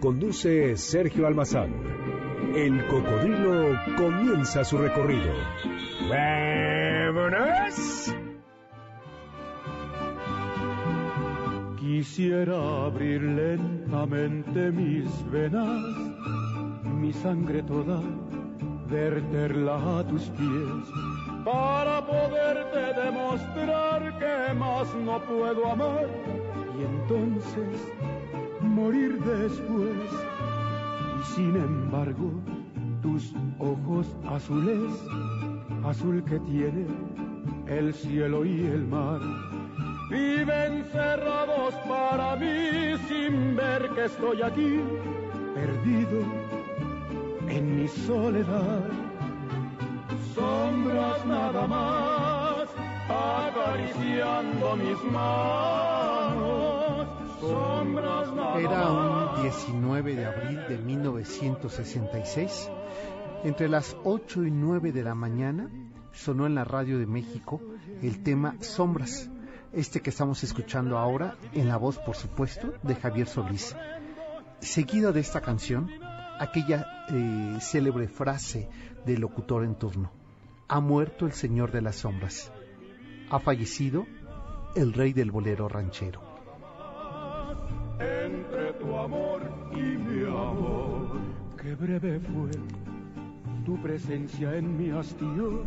Conduce Sergio Almazán. El cocodrilo comienza su recorrido. ¡Vámonos! Quisiera abrir lentamente mis venas, mi sangre toda, verterla a tus pies, para poderte demostrar que más no puedo amar y entonces morir después. Y sin embargo, tus ojos azules, azul que tiene el cielo y el mar, viven cerrados para mí sin ver que estoy aquí, perdido en mi soledad. Sombras nada más, acariciando mis manos. Era un 19 de abril de 1966. Entre las 8 y 9 de la mañana sonó en la radio de México el tema Sombras, este que estamos escuchando ahora, en la voz, por supuesto, de Javier Solís. Seguido de esta canción, aquella eh, célebre frase del locutor en turno. Ha muerto el señor de las sombras. Ha fallecido el rey del bolero ranchero. Entre tu amor y mi amor. Qué breve fue tu presencia en mi hastío.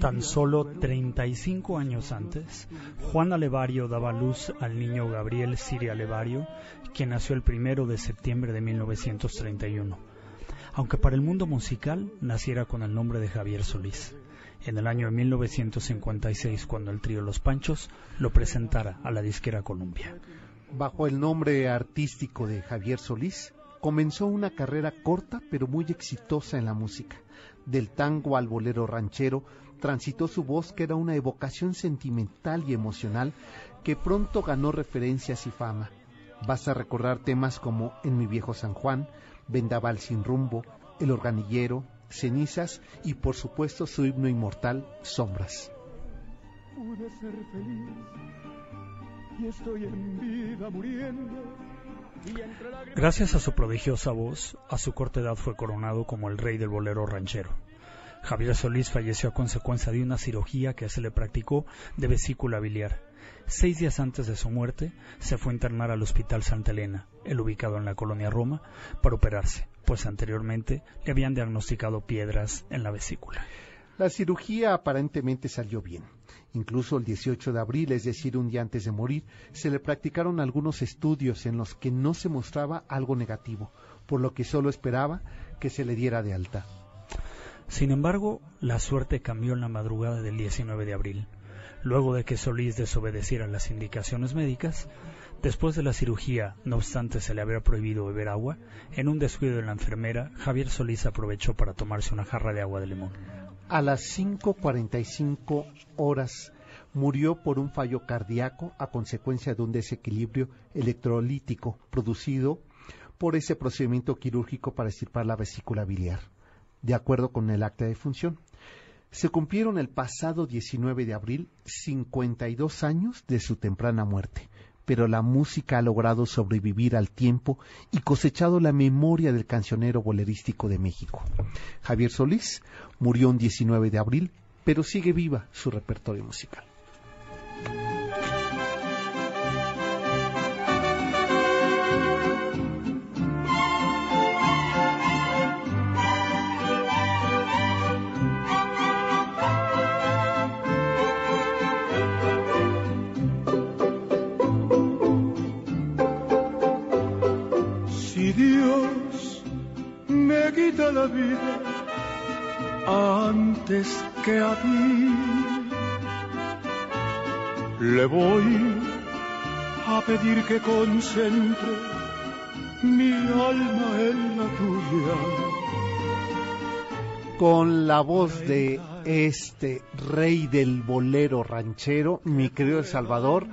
Tan solo fue 35 años antes, Juana Levario daba luz al niño Gabriel Siria Levario, quien nació el primero de septiembre de 1931. Aunque para el mundo musical naciera con el nombre de Javier Solís. En el año de 1956, cuando el trío Los Panchos lo presentara a la disquera Columbia. Bajo el nombre artístico de Javier Solís, comenzó una carrera corta pero muy exitosa en la música. Del tango al bolero ranchero, transitó su voz que era una evocación sentimental y emocional que pronto ganó referencias y fama. Vas a recordar temas como En mi viejo San Juan, Vendaval sin rumbo, El organillero, Cenizas y por supuesto su himno inmortal, Sombras. pude ser feliz y estoy en vida muriendo y entre lágrimas Gracias a su prodigiosa voz, a su corta edad fue coronado como el rey del bolero ranchero. Javier Solís falleció a consecuencia de una cirugía que se le practicó de vesícula biliar. Seis días antes de su muerte, se fue a internar al Hospital Santa Elena, el ubicado en la colonia Roma, para operarse, pues anteriormente le habían diagnosticado piedras en la vesícula. La cirugía aparentemente salió bien. Incluso el 18 de abril, es decir, un día antes de morir, se le practicaron algunos estudios en los que no se mostraba algo negativo, por lo que solo esperaba que se le diera de alta. Sin embargo, la suerte cambió en la madrugada del 19 de abril. Luego de que Solís desobedeciera las indicaciones médicas, después de la cirugía, no obstante se le había prohibido beber agua, en un descuido de la enfermera, Javier Solís aprovechó para tomarse una jarra de agua de limón. A las 5.45 horas murió por un fallo cardíaco a consecuencia de un desequilibrio electrolítico producido por ese procedimiento quirúrgico para extirpar la vesícula biliar, de acuerdo con el acta de función. Se cumplieron el pasado 19 de abril 52 años de su temprana muerte, pero la música ha logrado sobrevivir al tiempo y cosechado la memoria del cancionero bolerístico de México. Javier Solís murió un 19 de abril, pero sigue viva su repertorio musical. La vida antes que a ti, le voy a pedir que concentre mi alma en la tuya. Con la voz de este rey del bolero ranchero, mi querido Salvador,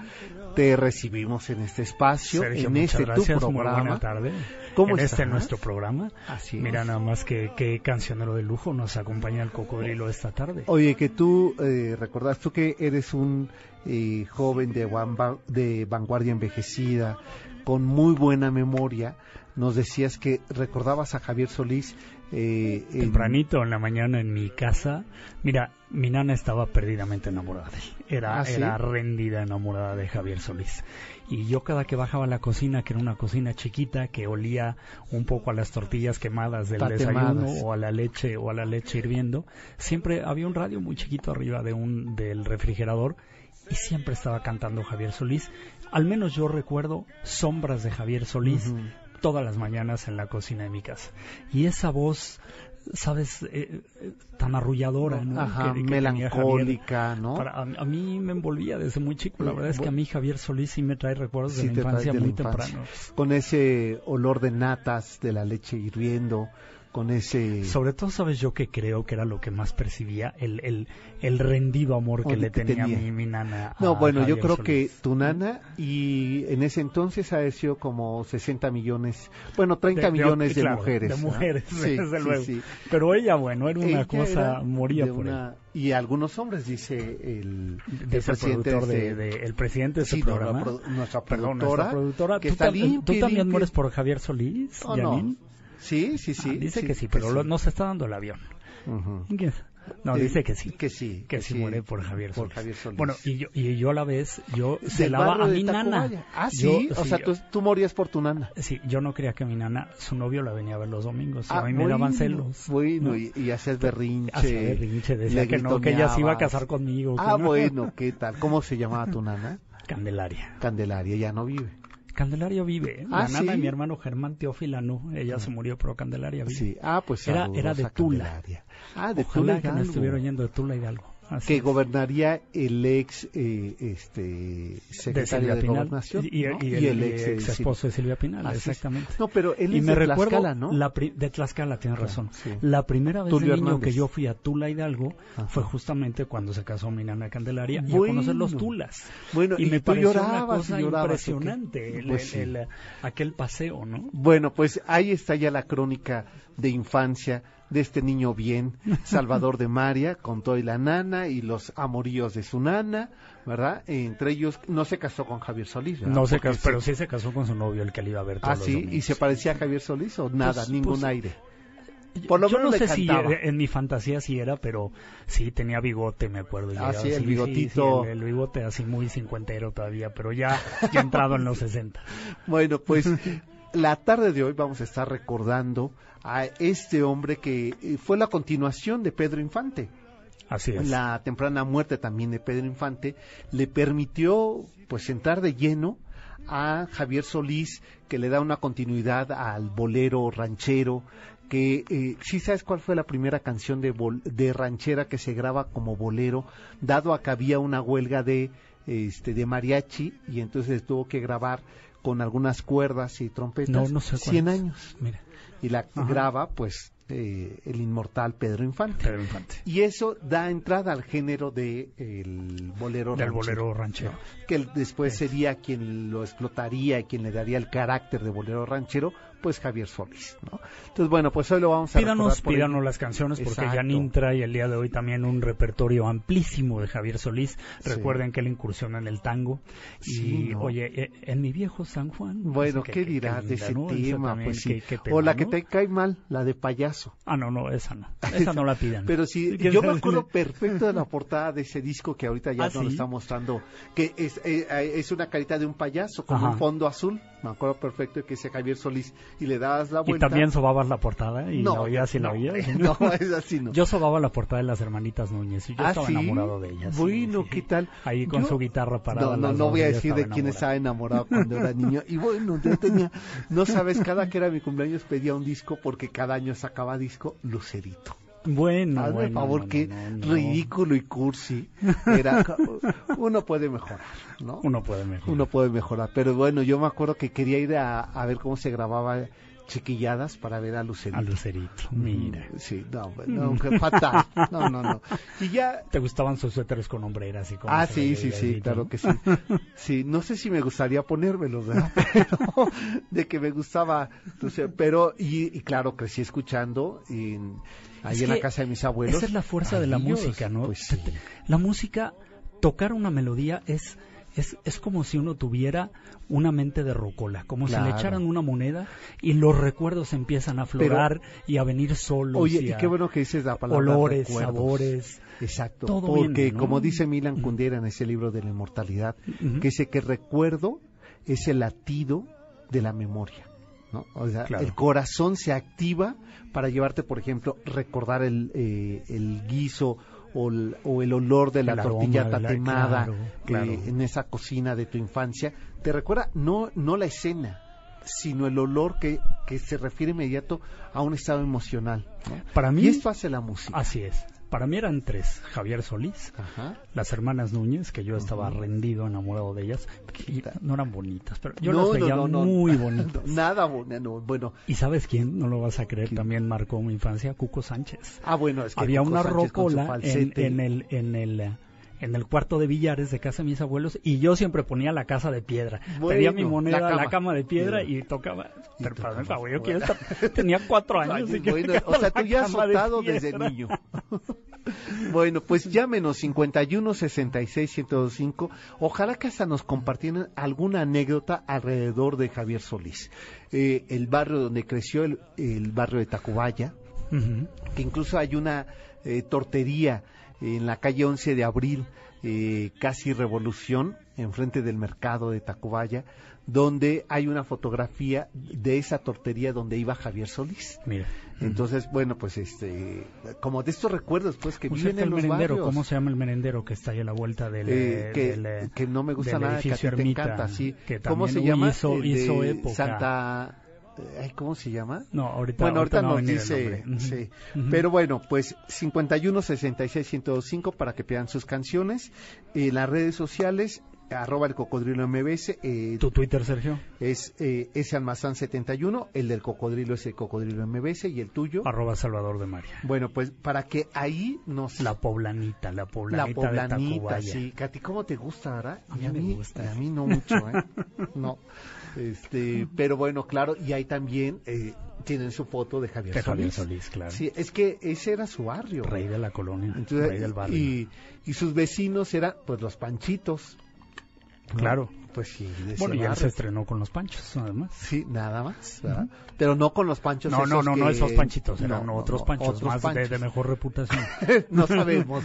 te recibimos en este espacio, Sergio, en este gracias, tu muy programa. buena tarde. ¿Cómo en este nuestro programa. Así Mira nada más que qué cancionero de lujo nos acompaña el cocodrilo esta tarde. Oye, que tú eh, recordás, tú que eres un eh, joven de, van- de vanguardia envejecida, con muy buena memoria, nos decías que recordabas a Javier Solís. Eh, Tempranito en la mañana en mi casa, mira, mi nana estaba perdidamente enamorada de él. Era, ¿Ah, sí? era rendida enamorada de Javier Solís. Y yo cada que bajaba a la cocina, que era una cocina chiquita, que olía un poco a las tortillas quemadas del Tatemadas. desayuno o a la leche o a la leche hirviendo, siempre había un radio muy chiquito arriba de un del refrigerador y siempre estaba cantando Javier Solís. Al menos yo recuerdo sombras de Javier Solís. Todas las mañanas en la cocina de mi casa. Y esa voz, sabes, Eh, eh, tan arrulladora, ¿no? Ajá, Que- que tenía Javier. melancólica, ¿no? Para- a, a mí me envolvía desde muy chico. La Eh, verdad es que a mí Javier Solís sí me trae recuerdos Sí de la infancia de la muy infancia. temprano. Con ese olor de natas, de la leche hirviendo, con ese... Sobre todo, sabes yo que creo que era lo que más percibía, el, el, el rendido amor que le que tenía, tenía. Mi, mi nana. No, bueno, yo Javier creo Solís. que tu nana y en ese entonces ha sido como 60 millones, bueno, 30 De- de- millones de, claro, mujeres. De ¿no? mujeres, Sí, desde sí, luego. sí. Pero ella, bueno, era una Ella cosa, era moría de por él. una- Y algunos hombres, dice el, el de ese presidente productor de, de, de- el presidente de ese sí, no, programa. produ- nuestra Perdón, productora, nuestra productora. que ¿Tú, está limpia ¿Tú también limpia. mueres por Javier Solís, Oh, no. Sí, sí, sí. Ah, dice sí, que sí, pero sí. lo- nos está dando el avión. Ujú. ¿Qué? No, Eh, dice que sí. Que sí. Que sí muere por Javier por Solís. Javier Solís. Bueno, y yo, y yo a la vez, yo celaba barrio a mi nana. Tacubaya. Ah, Yo- sí, o sea, yo- tú, tú morías por tu nana. Sí, yo no creía que mi nana, su novio la venía a ver los domingos. y Ah, a mí me daban bueno, celos. Bueno, ¿no? y, y hacías berrinche. Hacía berrinche, decía que no, que ella se iba a casar conmigo. que Ah, no. bueno, ¿qué tal? ¿Cómo se llamaba tu nana? Candelaria. Candelaria, ya no vive. Candelaria vive. ¿eh? Ah, la nana ¿sí? de mi hermano Germán Teófila no. Ella se murió, pero Candelaria vive. Sí, ah, pues Era- era de Tula. Candelaria. Ah, de Ojalá Tula que me Hidalgo. estuviera oyendo de Tula Hidalgo. Así Que es. gobernaría el ex eh, este, de secretario de, Pinal Gobernación. y, y- ¿no? y el, ex, esposo de Silvia Pinal, Así es. exactamente. No, pero él y es me de recuerdo Tlaxcala, ¿no? la de Tlaxcala, tienes Claro, razón. sí. La primera vez Tulio de niño Hernández. que yo fui a Tula Hidalgo Ajá. fue justamente cuando se casó mi nana Candelaria y a Bueno. conocer los Tulas. Bueno, y, y me pareció una llorabas y cosa llorabas, impresionante el- Pues el- sí. el- aquel paseo, ¿no? Bueno, pues ahí está ya la crónica de infancia de este niño bien, Salvador de María, con todo y la nana y los amoríos de su nana, ¿verdad? Entre ellos, no se casó con Javier Solís, ¿verdad? No se casó, pero sí se casó con su novio, el que le iba a ver todos Ah, los sí, domingos. y se parecía a Javier Solís o nada, Pues- ningún pues, aire. Por lo yo menos no sé si cantaba. en mi fantasía sí era, pero sí tenía bigote, me acuerdo. Ah, llegaba sí, el así, bigotito. sí, el, el bigote así muy cincuentero todavía, pero ya, ya entrado en los 60. Bueno, pues la tarde de hoy vamos a estar recordando a este hombre que eh, fue la continuación de Pedro Infante. Así es. La temprana muerte también de Pedro Infante le permitió pues entrar de lleno a Javier Solís que le da una continuidad al bolero ranchero que eh, sí sabes cuál fue la primera canción de, bol- de ranchera que se graba como bolero dado a que había una huelga de este de mariachi y entonces tuvo que grabar con algunas cuerdas y trompetas No, no sé cuál 100 es. años Mira, y la Ajá. graba pues eh, el inmortal Pedro Infante Pedro Infante. y eso da entrada al género de el bolero Del ranchero, bolero ranchero. que después sería quien lo explotaría y quien le daría el carácter de bolero ranchero pues Javier Solís ¿no? entonces bueno pues hoy lo vamos a Pídanos, por pídanos las canciones porque Exacto. Janine trae el día de hoy también un repertorio amplísimo de Javier Solís. Sí. Recuerden que él incursiona en el tango. Sí, y ¿no? oye, eh, en mi viejo San Juan. bueno ¿qué dirás de ese ¿no? Tema también, pues sí qué- qué tema, o la que ¿no? te cae mal la de payaso Ah, no, no, esa no. Esa no la pidan. Pero sí, ¿Quién yo me acuerdo perfecto de la portada de ese disco que ahorita ya ¿Ah, nos lo está mostrando, que es, eh, eh, es una carita de un payaso con Ajá. un fondo azul. Me acuerdo perfecto de que ese Javier Solís y le dabas la Y vuelta. también sobabas la portada y la oías y la no, oías. No, es así, no. Yo sobaba la portada de las hermanitas Núñez y yo ¿Ah, estaba sí? enamorado de ellas. sí, Bueno, sí. ¿qué tal? Ahí con Yo- su guitarra parada. No, no, no voy a decir de quién estaba enamorado cuando era niño. Y bueno, yo tenía, no sabes, cada que era mi cumpleaños pedía un disco porque cada año sacaba disco Lucerito. Bueno, Hazme bueno, favor, no, qué no, no. ridículo y cursi. Era, uno puede mejorar, ¿no? Uno puede mejor. Uno puede mejorar. Pero bueno, yo me acuerdo que quería ir a, a ver cómo se grababa chiquilladas para ver a Lucerito. A Lucerito, mira. Sí, no, no, fatal. No, no, no. Y ya ¿Te gustaban sus suéteres con hombreras y con Ah, sí, sí, sí, claro que sí. Sí, no sé si me gustaría ponérmelos, ¿verdad? Pero de que me gustaba, entonces, pero y, y claro, crecí escuchando y, ahí Es en la casa de mis abuelos. Esa es la fuerza de la Dios, música, ¿no? Pues sí. La música, tocar una melodía es, es, es como si uno tuviera una mente de rocola, como si le echaran una moneda y los recuerdos empiezan a aflorar y a venir solos. Oye, y qué bueno que dices la palabra olores, recuerdos. sabores. Exacto, todo porque viene, ¿no? como dice Milan Kundera en ese libro de la inmortalidad, que dice que recuerdo es el latido de la memoria. ¿No? O sea, Claro. el corazón se activa para llevarte, por ejemplo, recordar el, eh, el guiso o el, o el olor de la El tortilla tatemada claro, eh, en esa cocina de tu infancia. Te recuerda no, no la escena, sino el olor que, que se refiere inmediato a un estado emocional. ¿no? Para mí, Y esto hace la música. así es. Para mí eran tres. Javier Solís, Ajá. las hermanas Núñez, que yo estaba rendido, enamorado de ellas. Y no eran bonitas, pero yo No, las veía no, no, no. muy bonitas. Nada bueno, no, bueno. ¿Y sabes quién? No lo vas a creer, ¿Quién? también marcó mi infancia, Cuco Sánchez. Ah, bueno, es que Había una Sánchez rocola en, el en el en el cuarto de billares de casa de mis abuelos y yo siempre ponía la casa de piedra. Bueno, Pedía mi moneda la a la cama. cama de piedra y tocaba. Y Pero, yo Bueno. estar- tenía cuatro años. Ay, y que bueno, tocaba o sea, tú ya has cama de soltado desde niño. bueno, pues llámenos 51 66 1025. Ojalá que hasta nos compartieran alguna anécdota alrededor de Javier Solís. Eh, el barrio donde creció, el, el barrio de Tacubaya, que incluso hay una eh, tortería en la calle 11 de abril, eh, casi revolución, enfrente del mercado de Tacubaya, donde hay una fotografía de esa tortería donde iba Javier Solís. Mira. Entonces, bueno, pues este, como de estos recuerdos, pues que ¿Cómo se viven en el los merendero? barrios. ¿Cómo se llama el merendero que está ahí a la vuelta del, Eh, eh, que, del, eh, que no me gusta nada, que a ti te encanta, sí. que ¿Cómo se llama? hizo- hizo época. Santa, ¿cómo se llama? No, ahorita, Bueno, ahorita no va a nos dice, sí. Ujú. Pero bueno, pues 51 66 1025 para que pidan sus canciones. En las redes sociales, arroba el cocodrilo MBS, eh, ¿Tu Twitter, Sergio? es eh, ese almazán 71, el del cocodrilo es el cocodrilo MBS y el tuyo. Arroba Salvador de María. Bueno, pues para que ahí nos... La poblanita, la la poblanita, de poblanita, Tacubaya. sí. A ti cómo te gusta, ¿verdad? A mí Y me gusta. y a mí no mucho, ¿eh? no. Este, pero bueno, claro, y ahí también eh, tienen su foto de Javier De Solís. Javier Solís, claro. Sí, es que ese era su barrio. Rey de la colonia, Entonces, rey del barrio. Y, y sus vecinos eran, pues, los panchitos. Claro. Pues sí, Bueno, y él se estrenó con los panchos, además. Sí, nada más, ¿verdad? Pero no con los panchos No, no, esos no, no que- esos panchitos, eran no, otros no, panchos, otros más de- De, mejor reputación. no sabemos.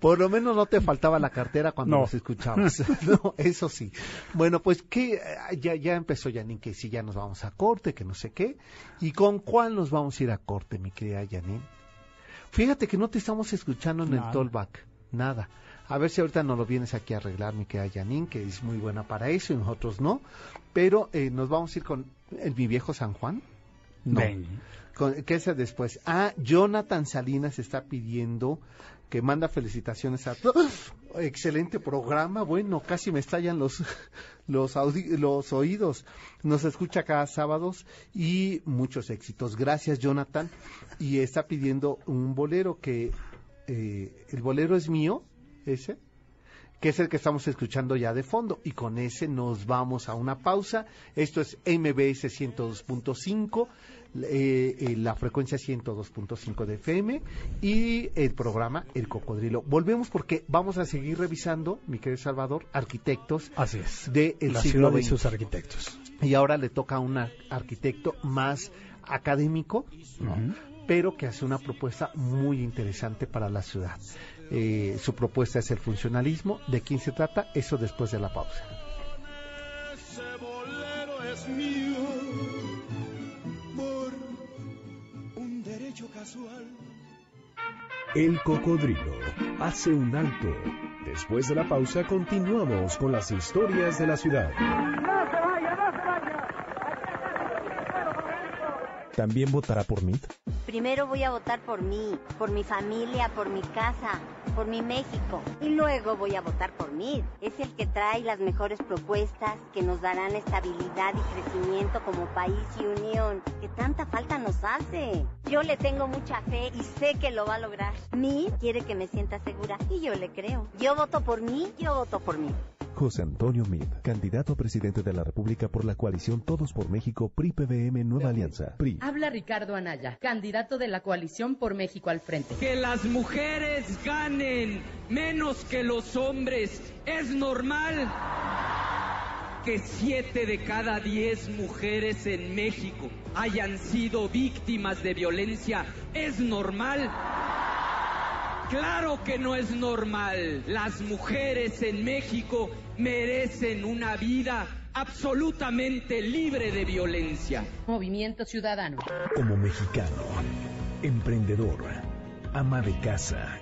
Por lo menos no te faltaba la cartera cuando No. nos escuchabas. no, eso sí. Bueno, pues que ya, ya empezó Janine que si ya nos vamos a corte, que no sé qué. ¿Y con cuál nos vamos a ir a corte, mi querida Janine? Fíjate que no te estamos escuchando en Nada. el tollback. Nada. A ver si ahorita nos lo vienes aquí a arreglar, mi querida Janine, que es muy buena para eso y nosotros no. Pero eh, nos vamos a ir con el Mi Viejo San Juan. No. Con- ¿Qué es después? Ah, Jonathan Salinas está pidiendo que manda felicitaciones a todos. Excelente programa, bueno, casi me estallan los los, audi- los oídos. Nos escucha cada sábado y muchos éxitos. Gracias, Jonathan. Y está pidiendo un bolero que eh, el bolero es mío, ese que es el que estamos escuchando ya de fondo. Y con ese nos vamos a una pausa. Esto es MBS 102.5, eh, eh, la frecuencia 102.5 de FM y el programa El Cocodrilo. Volvemos porque vamos a seguir revisando, mi querido Salvador, arquitectos Así es. del la siglo ciudad y sus arquitectos. Y ahora le toca a un ar- arquitecto más académico, pero que hace una propuesta muy interesante para la ciudad. Eh, su propuesta es el funcionalismo. ¿De quién se trata? Eso después de la pausa. Ese bolero es mío por un derecho casual. El cocodrilo hace un alto. Después de la pausa continuamos con las historias de la ciudad. ¿También votará por mí? Primero voy a votar por mí, por mi familia, por mi casa, por mi México. Y luego voy a votar por mí. Es el que trae las mejores propuestas que nos darán estabilidad y crecimiento como país y unión, que tanta falta nos hace. Yo le tengo mucha fe y sé que lo va a lograr. Mí quiere que me sienta segura y yo le creo. Yo voto por mí, yo voto por mí. José Antonio Mid, candidato a presidente de la República por la coalición Todos por México, PRI-PBM Nueva Alianza. PRI. Habla Ricardo Anaya, candidato de la coalición por México al frente. Que las mujeres ganen menos que los hombres es normal. Que siete de cada diez mujeres en México hayan sido víctimas de violencia es normal. Claro que no es normal. Las mujeres en México merecen una vida absolutamente libre de violencia. Movimiento Ciudadano. Como mexicano, emprendedor, ama de casa,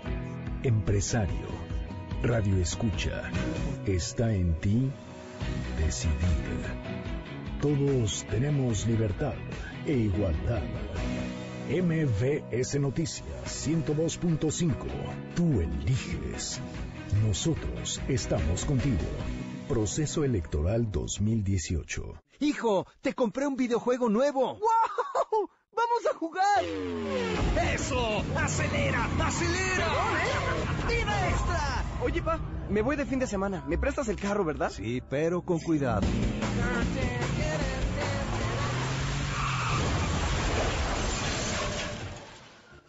empresario, radio escucha, está en ti decidir. Todos tenemos libertad e igualdad. MVS Noticias 102.5. Tú eliges. Nosotros estamos contigo. Proceso Electoral 2018. Hijo, te compré un videojuego nuevo. ¡Wow! ¡Vamos a jugar! ¡Eso! ¡Acelera! ¡Acelera! ¡Vida extra! Oye, pa, me voy de fin de semana. ¿Me prestas el carro, verdad? Sí, pero con cuidado.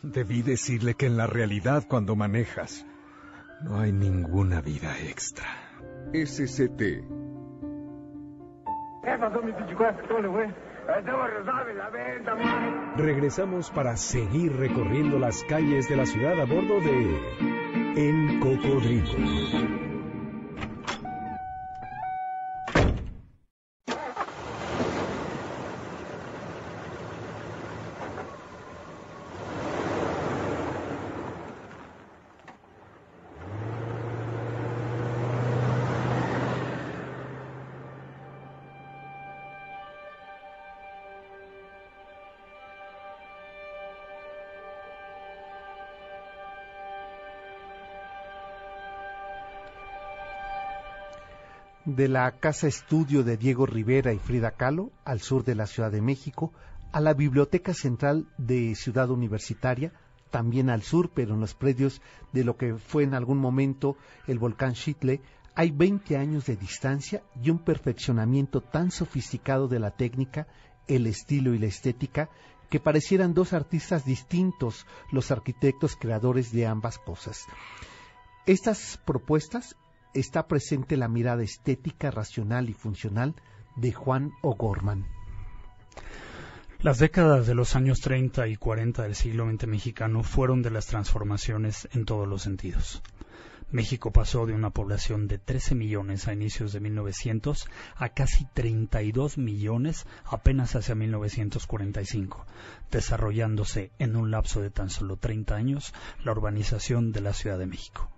Debí decirle que en la realidad cuando manejas no hay ninguna vida extra. SCT. Regresamos para seguir recorriendo las calles de la ciudad a bordo de El Cocodrilo. De la Casa Estudio de Diego Rivera y Frida Kahlo, al sur de la Ciudad de México, a la Biblioteca Central de Ciudad Universitaria, también al sur, pero en los predios de lo que fue en algún momento el volcán Chitle, hay 20 años de distancia y un perfeccionamiento tan sofisticado de la técnica, el estilo y la estética, que parecieran dos artistas distintos los arquitectos creadores de ambas cosas. Estas propuestas está presente la mirada estética, racional y funcional de Juan O'Gorman. Las décadas de los años 30 y 40 del siglo XX mexicano fueron de las transformaciones en todos los sentidos. México pasó de una población de 13 millones a inicios de 1900 a casi 32 millones apenas hacia 1945, desarrollándose en un lapso de tan solo 30 años la urbanización de la Ciudad de México.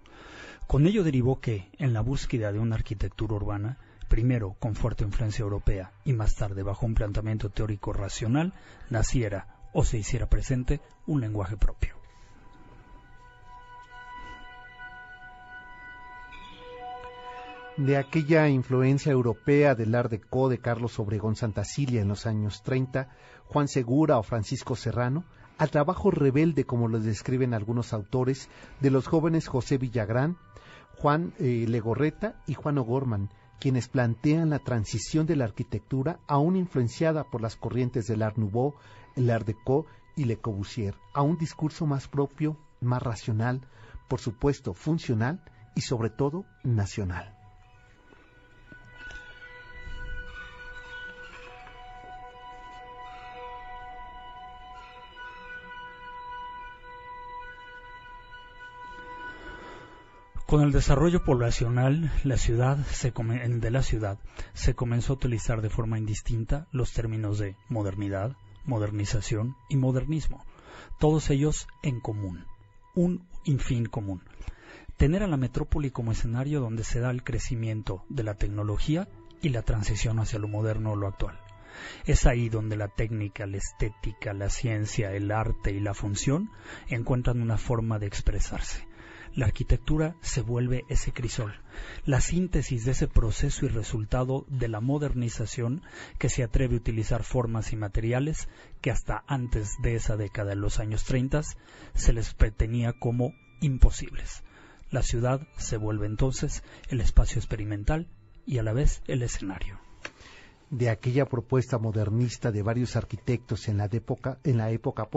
Con ello derivó que, en la búsqueda de una arquitectura urbana, primero con fuerte influencia europea y más tarde bajo un planteamiento teórico racional, naciera o se hiciera presente un lenguaje propio. De aquella influencia europea del Art Deco de Carlos Obregón Santacilia en los años 30, Juan Segura o Francisco Serrano, al trabajo rebelde, como lo describen algunos autores, de los jóvenes José Villagrán, Juan eh, Legorreta y Juan O'Gorman, quienes plantean la transición de la arquitectura aún influenciada por las corrientes del Art Nouveau, el y Le Corbusier, a un discurso más propio, más racional, por supuesto funcional y sobre todo nacional. Con el desarrollo poblacional la ciudad de la ciudad se comenzó a utilizar de forma indistinta los términos de modernidad, modernización y modernismo, todos ellos en común, un infin común. Tener a la metrópoli como escenario donde se da el crecimiento de la tecnología y la transición hacia lo moderno o lo actual. Es ahí donde la técnica, la estética, la ciencia, el arte y la función encuentran una forma de expresarse. La arquitectura se vuelve ese crisol, la síntesis de ese proceso y resultado de la modernización que se atreve a utilizar formas y materiales que hasta antes de esa década, en los años 30, se les tenía como imposibles. La ciudad se vuelve entonces el espacio experimental y a la vez el escenario. De aquella propuesta modernista de varios arquitectos en la época, en época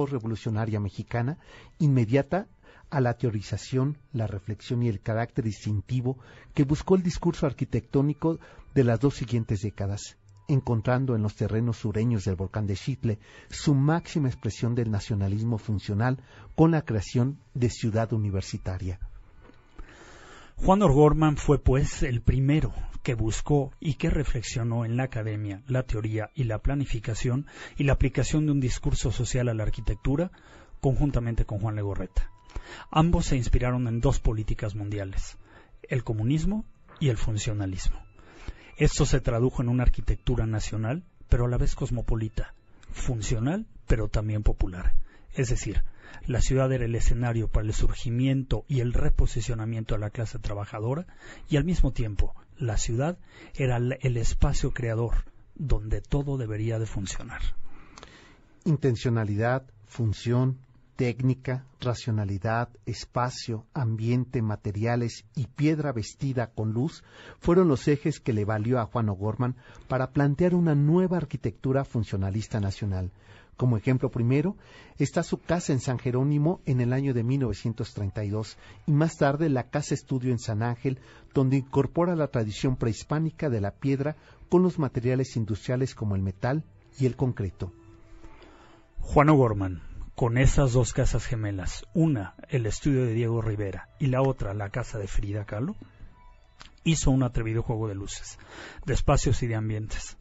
mexicana, inmediata a la teorización, la reflexión y el carácter distintivo que buscó el discurso arquitectónico de las dos siguientes décadas, encontrando en los terrenos sureños del volcán de Chitle su máxima expresión del nacionalismo funcional con la creación de Ciudad Universitaria. Juan O'Gorman fue, pues, el primero que buscó y que reflexionó en la academia la teoría y la planificación y la aplicación de un discurso social a la arquitectura conjuntamente con Juan Legorreta. Ambos se inspiraron en dos políticas mundiales, el comunismo y el funcionalismo. Esto se tradujo en una arquitectura nacional, pero a la vez cosmopolita, funcional, pero también popular. Es decir, la ciudad era el escenario para el surgimiento y el reposicionamiento de la clase trabajadora y al mismo tiempo la ciudad era el espacio creador donde todo debería de funcionar. Intencionalidad, función, técnica, racionalidad, espacio, ambiente, materiales y piedra vestida con luz fueron los ejes que le valió a Juan O'Gorman para plantear una nueva arquitectura funcionalista nacional. Como ejemplo primero está su casa en San Jerónimo en el año de 1932 y más tarde la casa estudio en San Ángel, donde incorpora la tradición prehispánica de la piedra con los materiales industriales como el metal y el concreto. Juan O'Gorman, con esas dos casas gemelas, una el estudio de Diego Rivera y la otra la casa de Frida Kahlo, hizo un atrevido juego de luces, de espacios y de ambientes.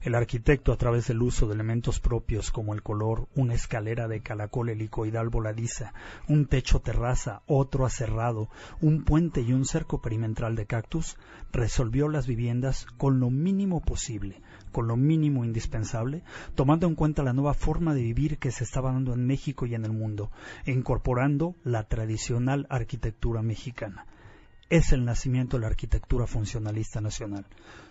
El arquitecto, a través del uso de elementos propios como el color, una escalera de calacol helicoidal voladiza, un techo terraza, otro aserrado, un puente y un cerco perimetral de cactus, resolvió las viviendas con lo mínimo posible, con lo mínimo indispensable, tomando en cuenta la nueva forma de vivir que se estaba dando en México y en el mundo, e incorporando la tradicional arquitectura mexicana es el nacimiento de la arquitectura funcionalista nacional.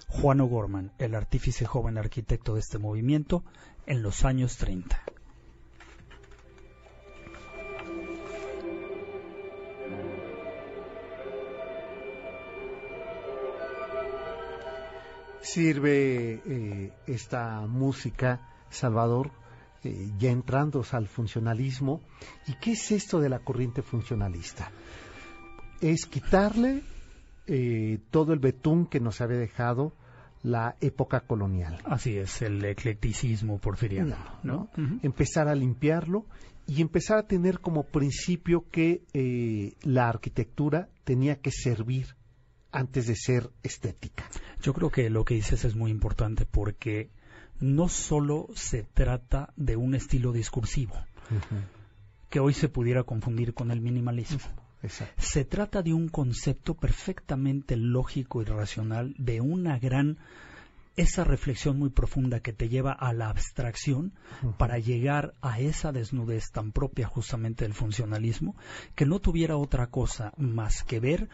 Juan O'Gorman, el artífice joven arquitecto de este movimiento, en los años 30. Sirve eh, esta música, Salvador, eh, ya entrando al funcionalismo. ¿Y qué es esto de la corriente funcionalista? Es quitarle eh, todo el betún que nos había dejado la época colonial. Así es, el eclecticismo porfiriano. ¿no? Empezar a limpiarlo y empezar a tener como principio que eh, la arquitectura tenía que servir antes de ser estética. Yo creo que lo que dices es muy importante porque no solo se trata de un estilo discursivo, que hoy se pudiera confundir con el minimalismo. Se trata de un concepto perfectamente lógico y racional, de una gran esa reflexión muy profunda que te lleva a la abstracción para llegar a esa desnudez tan propia justamente del funcionalismo, que no tuviera otra cosa más que ver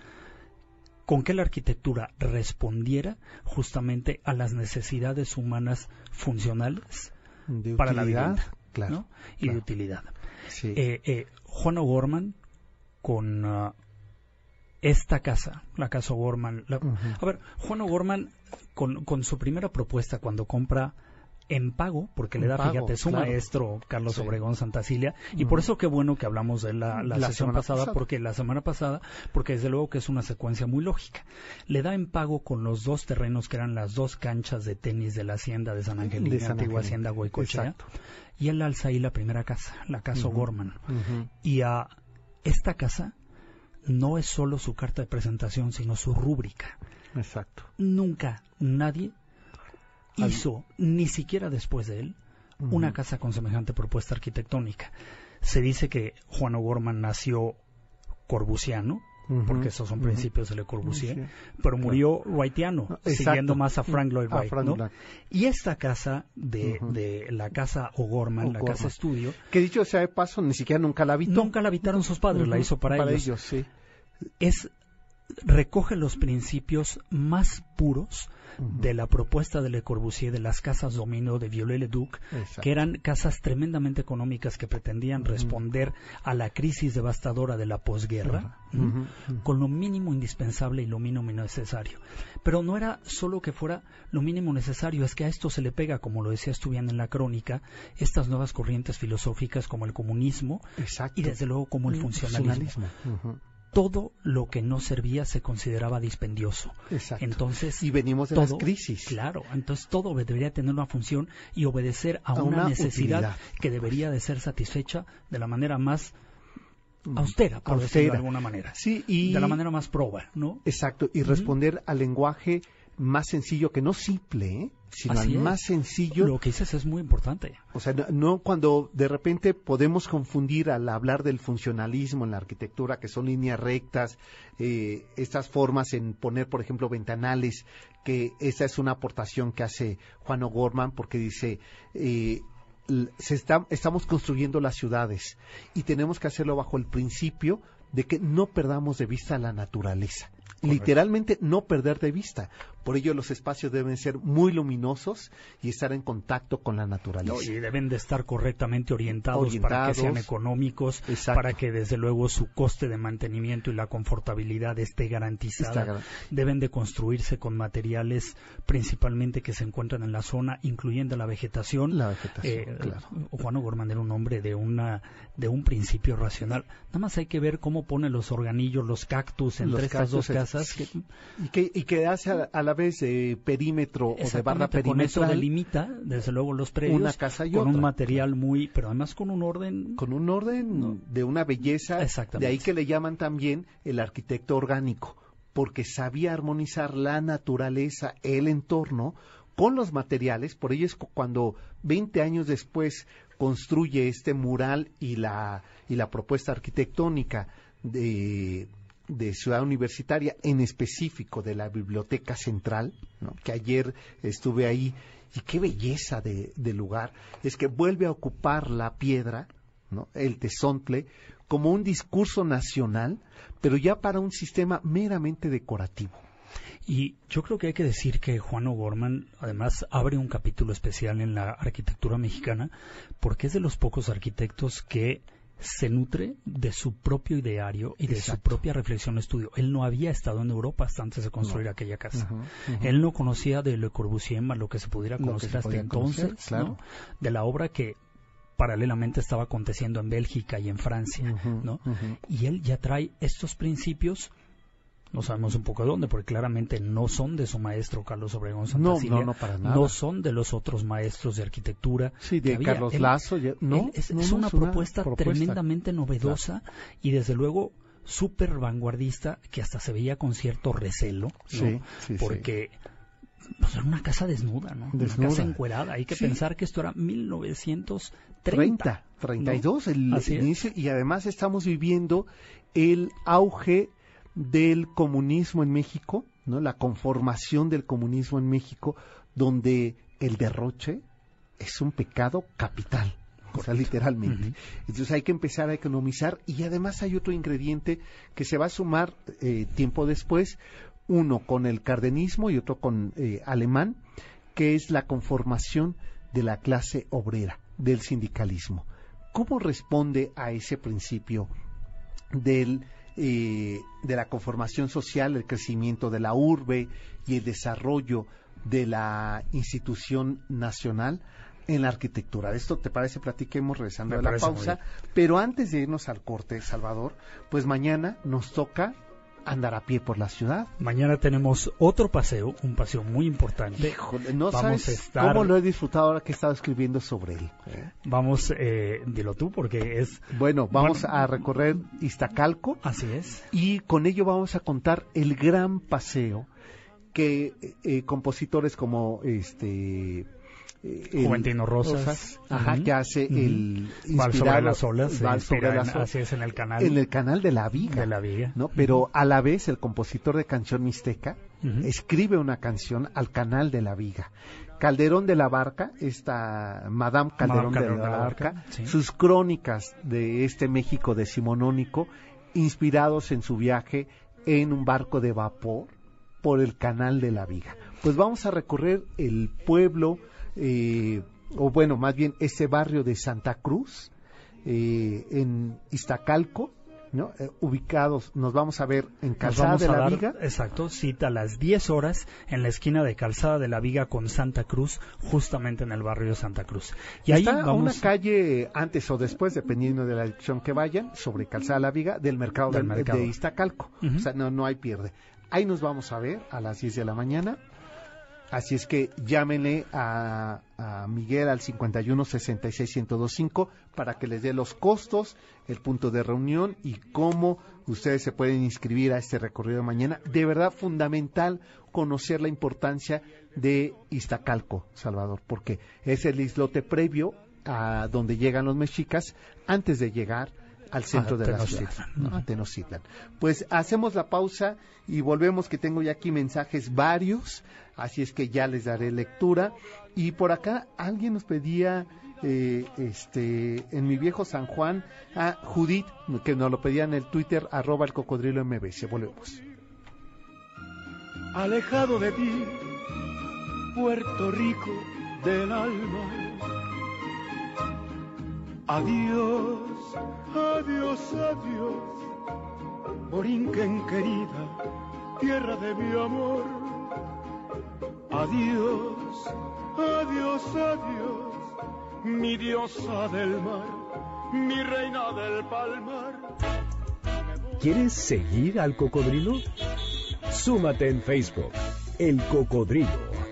con que la arquitectura respondiera justamente a las necesidades humanas funcionales para la vida y de utilidad. Eh, eh, Juan O'Gorman con uh, esta casa, la casa O'Gorman. A ver, Juan O'Gorman, con, con, su primera propuesta, cuando compra en pago, porque le da, fíjate, su maestro Carlos Obregón Santacilia, y por eso qué bueno que hablamos de la, la, sesión pasada, porque la semana pasada, porque desde luego que es una secuencia muy lógica. Le da en pago con los dos terrenos que eran las dos canchas de tenis de la hacienda de San Angelín, de antigua hacienda Goicochea, y él alza ahí la primera casa, la casa O'Gorman. Y a esta casa no es solo su carta de presentación, sino su rúbrica. Exacto. Nunca nadie hizo, ni siquiera después de él, una casa con semejante propuesta arquitectónica. Se dice que Juan O'Gorman nació corbusiano, porque esos son principios de Le Corbusier, pero murió Wrightiano, siguiendo más a Frank Lloyd Wright. Y esta casa de, de la casa O'Gorman, la casa estudio, que dicho sea de paso, ni siquiera nunca la habitó. Nunca la habitaron sus padres, la hizo para, para ellos. ellos sí. Es recoge los principios más puros de la propuesta de Le Corbusier de las casas dominio de Viollet-le-Duc, que eran casas tremendamente económicas que pretendían responder a la crisis devastadora de la posguerra con lo mínimo indispensable y lo mínimo necesario. Pero no era solo que fuera lo mínimo necesario, es que a esto se le pega, como lo decía Estudian en la crónica, estas nuevas corrientes filosóficas como el comunismo y desde luego como el funcionalismo todo lo que no servía se consideraba dispendioso. Exacto. Entonces, y venimos de todo, las crisis. Claro, entonces todo debería tener una función y obedecer a, A una, una necesidad utilidad. que debería de ser satisfecha de la manera más austera, por decirlo de alguna manera. Sí, y De la manera más proba, ¿no? Exacto, y responder al lenguaje más sencillo, que no simple, ¿eh? sino al más sencillo. Lo que dices es muy importante. O sea, no, no cuando de repente podemos confundir al hablar del funcionalismo en la arquitectura, que son líneas rectas, eh, estas formas en poner, por ejemplo, ventanales, que esa es una aportación que hace Juan O'Gorman, porque dice, eh, se está- estamos construyendo las ciudades y tenemos que hacerlo bajo el principio de que no perdamos de vista la naturaleza. Literalmente no perder de vista. Por ello los espacios deben ser muy luminosos y estar en contacto con la naturaleza. ¿no? Y deben de estar correctamente orientados, para que sean económicos, Exacto. para que desde luego su coste de mantenimiento y la confortabilidad esté garantizada. Está Deben de construirse con materiales principalmente que se encuentran en la zona, incluyendo la vegetación. La vegetación, Eh, claro. Juan O'Gorman era un hombre de una de un principio racional. Nada más hay que ver cómo pone los organillos, los cactus entre Los estas dos cactus, casas. que- y que, y que hace a, a la vez de perímetro o de barra Exactamente, con eso perimetral delimita, desde luego, los predios Una casa y con un material muy, pero además con un orden. con un orden de una belleza. Exactamente. De ahí que le llaman también el arquitecto orgánico, porque sabía armonizar la naturaleza, el entorno, con los materiales. Por ello es cu- cuando 20 años después construye este mural y la, y la propuesta arquitectónica de, de Ciudad Universitaria, en específico de la Biblioteca Central, ¿no? que ayer estuve ahí, y qué belleza de, de lugar, es que vuelve a ocupar la piedra, ¿no? el tesontle, como un discurso nacional, pero ya para un sistema meramente decorativo. Y yo creo que hay que decir que Juan O'Gorman además abre un capítulo especial en la arquitectura mexicana porque es de los pocos arquitectos que se nutre de su propio ideario y de su propia reflexión estudio. Él no había estado en Europa hasta antes de construir aquella casa. Él no conocía de Le Corbusier más lo que se pudiera conocer se hasta entonces, conocer, claro. ¿no? de la obra que paralelamente estaba aconteciendo en Bélgica y en Francia, ¿no? Y él ya trae estos principios, no sabemos un poco de dónde, porque claramente no son de su maestro Carlos Obregón No, Santacilia, no, no, para nada. no son de los otros maestros de arquitectura. Sí, de. Carlos Él- Lazo, ya- no, es, no, es no, una es una propuesta, propuesta. tremendamente novedosa y desde luego súper vanguardista que hasta se veía con cierto recelo, ¿no? Sí, sí, sí. porque pues, era una casa desnuda, ¿no? Desnuda. Una casa encuerada. Hay que Sí. pensar que esto era 1930. 30, 32, el Así es. inicio, y además estamos viviendo el auge del comunismo en México, ¿no? La conformación del comunismo en México, donde el derroche es un pecado capital. O sea, literalmente. Entonces hay que empezar a economizar y además hay otro ingrediente que se va a sumar eh, tiempo después, uno con el cardenismo y otro con eh, alemán, que es la conformación de la clase obrera, del sindicalismo. ¿Cómo responde a ese principio del, eh, de la conformación social, el crecimiento de la urbe y el desarrollo de la institución nacional en la arquitectura? De esto te parece platiquemos regresando Me a la pausa, pero antes de irnos al corte, Salvador, pues mañana nos toca andar a pie por la ciudad. Mañana tenemos otro paseo, un paseo muy importante. Híjole, no Vamos sabes a estar- cómo lo he disfrutado ahora que he estado escribiendo sobre él. ¿eh? Vamos, eh, dilo tú, porque es... Bueno, vamos Bueno. a recorrer Iztacalco Así es. y con ello vamos a contar el gran paseo que eh, compositores como este Juventino Rosas. ajá, que hace el Val sobre las olas, Val sobre las olas. así es, en el canal. en el canal de la Viga, De la Viga. ¿no? Pero a la vez el compositor de canción mixteca escribe una canción al canal de la Viga. Calderón de la Barca, esta Madame Calderón, Calderón de la, Barca, sí. sus crónicas de este México decimonónico, inspirados en su viaje en un barco de vapor por el canal de la Viga. Pues vamos a recorrer el pueblo, eh, o bueno, más bien ese barrio de Santa Cruz, eh, en Iztacalco, ¿no? Eh, ubicados, nos vamos a ver en Calzada vamos de la dar, Viga. exacto, cita a las 10 horas en la esquina de Calzada de la Viga con Santa Cruz, justamente en el barrio de Santa Cruz. Y ahí Está a vamos una calle antes o después, dependiendo de la dirección que vayan, sobre Calzada La Viga, del mercado, Del del- mercado. de Iztacalco. O sea, no, no hay pierde. Ahí nos vamos a ver a las 10 de la mañana. Así es que llámenle a, a Miguel al 51 66 1025 para que les dé los costos, el punto de reunión y cómo ustedes se pueden inscribir a este recorrido de mañana. De verdad fundamental conocer la importancia de Iztacalco, Salvador, porque es el islote previo a donde llegan los mexicas antes de llegar al centro A de la ciudad, ¿no? a Tenochtitlan. Pues hacemos la pausa y volvemos que tengo ya aquí mensajes varios, así es que ya les daré lectura. Y por acá alguien nos pedía, eh, este, en mi viejo San Juan, a Judith, que nos lo pedía en el Twitter, arroba el cocodrilo MBS. Volvemos. alejado de ti, Puerto Rico del alma. Adiós, adiós, adiós, Borinquen querida, tierra de mi amor. Adiós, adiós, adiós, mi diosa del mar, mi reina del palmar. ¿Quieres seguir al cocodrilo? Súmate en Facebook, El Cocodrilo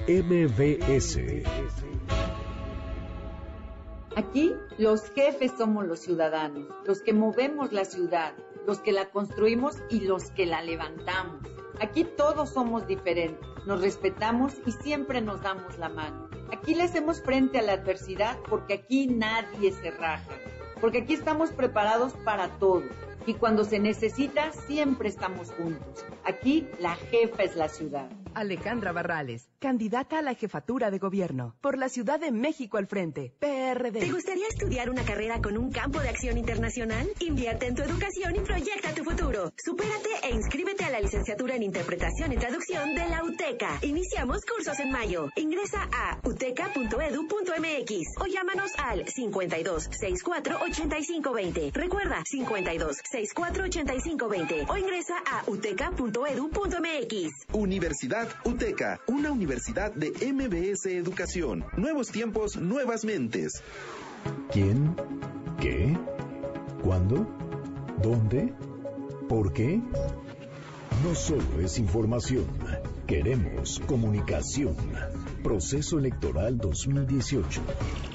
MBS. Aquí los jefes somos los ciudadanos, los que movemos la ciudad, los que la construimos y los que la levantamos. Aquí todos somos diferentes, nos respetamos y siempre nos damos la mano. Aquí le hacemos frente a la adversidad porque aquí nadie se raja, porque aquí estamos preparados para todo y cuando se necesita siempre estamos juntos. Aquí la jefa es la ciudad. Alejandra Barrales, candidata a la jefatura de gobierno por la Ciudad de México al frente, PRD. ¿Te gustaría estudiar una carrera con un campo de acción internacional? Invierte en tu educación y proyecta tu futuro. Supérate e inscríbete a la licenciatura en Interpretación y Traducción de la UTECA. Iniciamos cursos en mayo. Ingresa a uteca.edu.mx o llámanos al 52 64 85 20. Recuerda 52 64 85 20 o ingresa a uteca.edu.mx. Universidad UTECA, una universidad de MBS Educación. Nuevos tiempos, nuevas mentes. ¿Quién? ¿Qué? ¿Cuándo? ¿Dónde? ¿Por qué? No solo es información, queremos comunicación. Proceso Electoral 2018.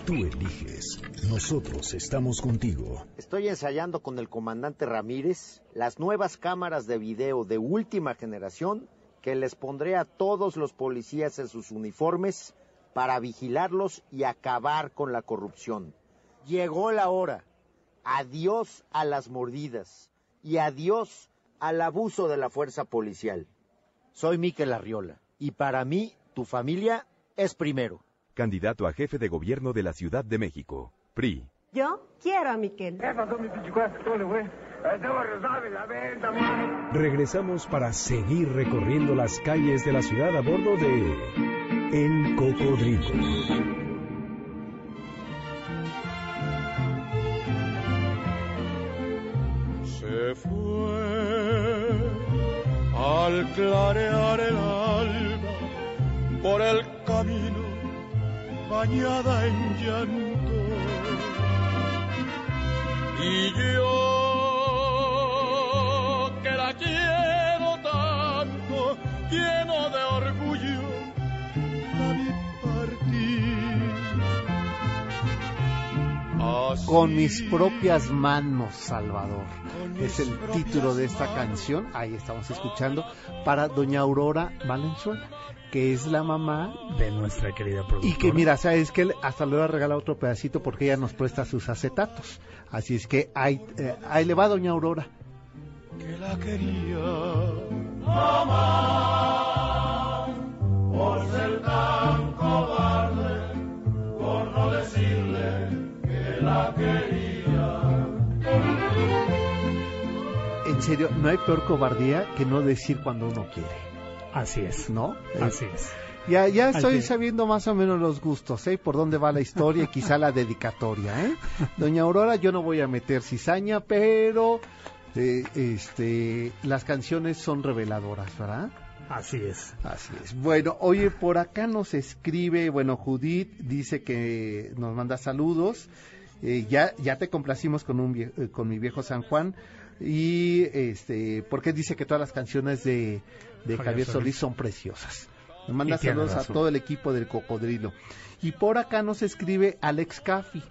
Tú eliges. Nosotros estamos contigo. Estoy ensayando con el comandante Ramírez las nuevas cámaras de video de última generación que les pondré a todos los policías en sus uniformes para vigilarlos y acabar con la corrupción. Llegó la hora. Adiós a las mordidas y adiós al abuso de la fuerza policial. Soy Miquel Arriola y para mí tu familia es primero. Candidato a jefe de gobierno de la Ciudad de México. PRI. Yo quiero a Miquel. Regresamos para seguir recorriendo las calles de la ciudad a bordo de El Cocodrilo. Se fue al clarear el alba por el camino bañada en llanto. Y yo Con mis propias manos, Salvador. Es el título de esta canción. Ahí estamos escuchando para doña Aurora Valenzuela, que es la mamá de nuestra querida productora. Y que mira, sabes que hasta le voy a regalar otro pedacito porque ella nos presta sus acetatos. Así es que ahí, eh, ahí le va doña Aurora. Que la quería mamá por ser tan cobarde, por no decirle que la quería. En serio, no hay peor cobardía que no decir cuando uno quiere. Así es. ¿No? Así es. Ya, ya estoy sabiendo más o menos los gustos, ¿eh? Por dónde va la historia y quizá la dedicatoria, ¿eh? Doña Aurora, yo no voy a meter cizaña, pero eh, este, las canciones son reveladoras, ¿verdad? Así es. Así es. Bueno, oye, por acá nos escribe, bueno, Judith dice que nos manda saludos. Eh, ya, ya te complacimos con, un vie- eh, con mi viejo San Juan. Y este, porque dice que todas las canciones de, de Javier Javier Solís. Son preciosas. Nos manda saludos a todo el equipo del Cocodrilo. Y por acá nos escribe Alex Caffi,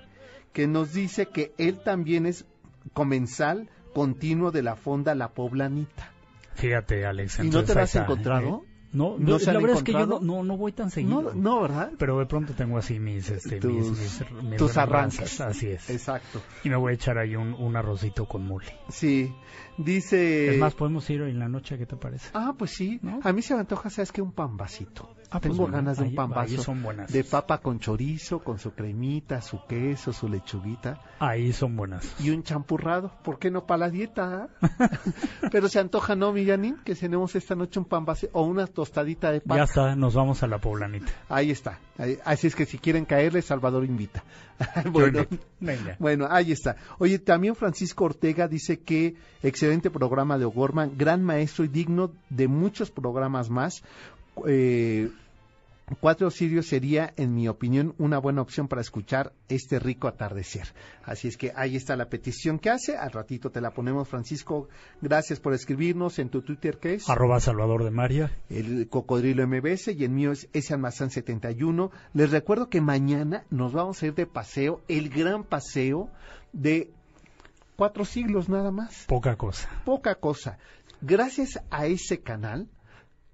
que nos dice que él también es comensal continuo de la fonda La Poblanita. Fíjate, Alex. ¿Y no te lo has encontrado? No, ¿No no la es que yo no, no, no voy tan seguido. No, no, ¿verdad? Pero de pronto tengo así mis, este, Tus- mis, mis- mis tus arranques. Así es. Exacto. Y me voy a echar ahí un, un arrocito con mule. Sí, dice... Es más, podemos ir en la noche, ¿qué te parece? Ah, pues sí. A mí se me antoja, ¿sabes qué? Un pambacito. Ah, pues Tengo bueno, ganas de un pambazo. ahí son buenas. De papa con chorizo, con su cremita, su queso, su lechuguita. Ahí son buenas. Y un champurrado. ¿Por qué no para la dieta? Pero se antoja, ¿no, Millanín? Que cenemos esta noche un pambacito o una tostadita de Ya papa. está, nos vamos a la poblanita. Ahí está. Ahí- Así es que si quieren caerle, Salvador invita. bueno. Venga. bueno, ahí está. Oye, también Francisco Ortega dice que excelente programa de O'Gorman, gran maestro y digno de muchos programas más. Eh, Cuatro Sirios sería, en mi opinión, una buena opción para escuchar este rico atardecer. Así es que ahí está la petición que hace. Al ratito te la ponemos, Francisco. Gracias por escribirnos en tu Twitter, que es Arroba Salvador de María. el Cocodrilo MBS y el mío es ese almazán 71. Les recuerdo que mañana nos vamos a ir de paseo, el gran paseo de cuatro siglos nada más. Poca cosa. Poca cosa. Gracias a ese canal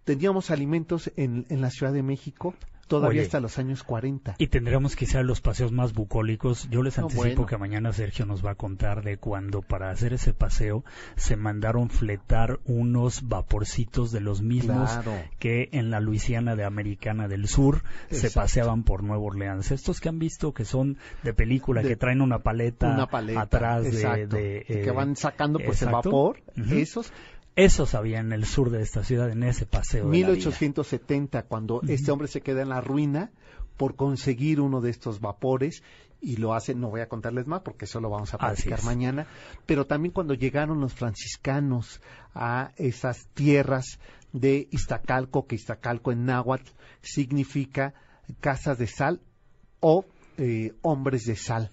teníamos alimentos en, en la Ciudad de México todavía Oye. hasta los años 40. Y tendremos quizá los paseos más bucólicos. Yo les No, anticipo bueno. que mañana Sergio nos va a contar de cuando para hacer ese paseo se mandaron fletar unos vaporcitos de los mismos Claro. que en la Luisiana de Americana del Sur se paseaban por Nueva Orleans. Estos que han visto que son de película, De- que traen una paleta, Una paleta atrás de... exacto, de, y que eh, van sacando pues el exacto. vapor, Ujú. esos Esos había en el sur de esta ciudad, en ese paseo. de la vida. 1870, cuando este hombre se queda en la ruina por conseguir uno de estos vapores y lo hace, no voy a contarles más porque eso lo vamos a platicar mañana, pero también cuando llegaron los franciscanos a esas tierras de Iztacalco, que Iztacalco en náhuatl significa casas de sal o eh, hombres de sal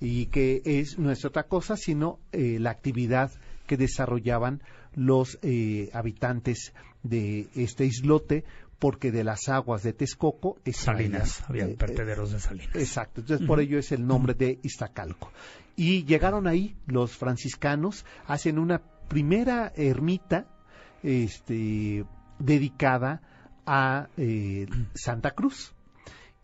y que es no es otra cosa sino eh, la actividad que desarrollaban los eh, habitantes de este islote porque de las aguas de Texcoco extraían, Salinas, había eh, vertederos de salinas. Exacto, entonces por ello es el nombre de Iztacalco. Y llegaron ahí los franciscanos, hacen una primera ermita este, dedicada a eh, Santa Cruz.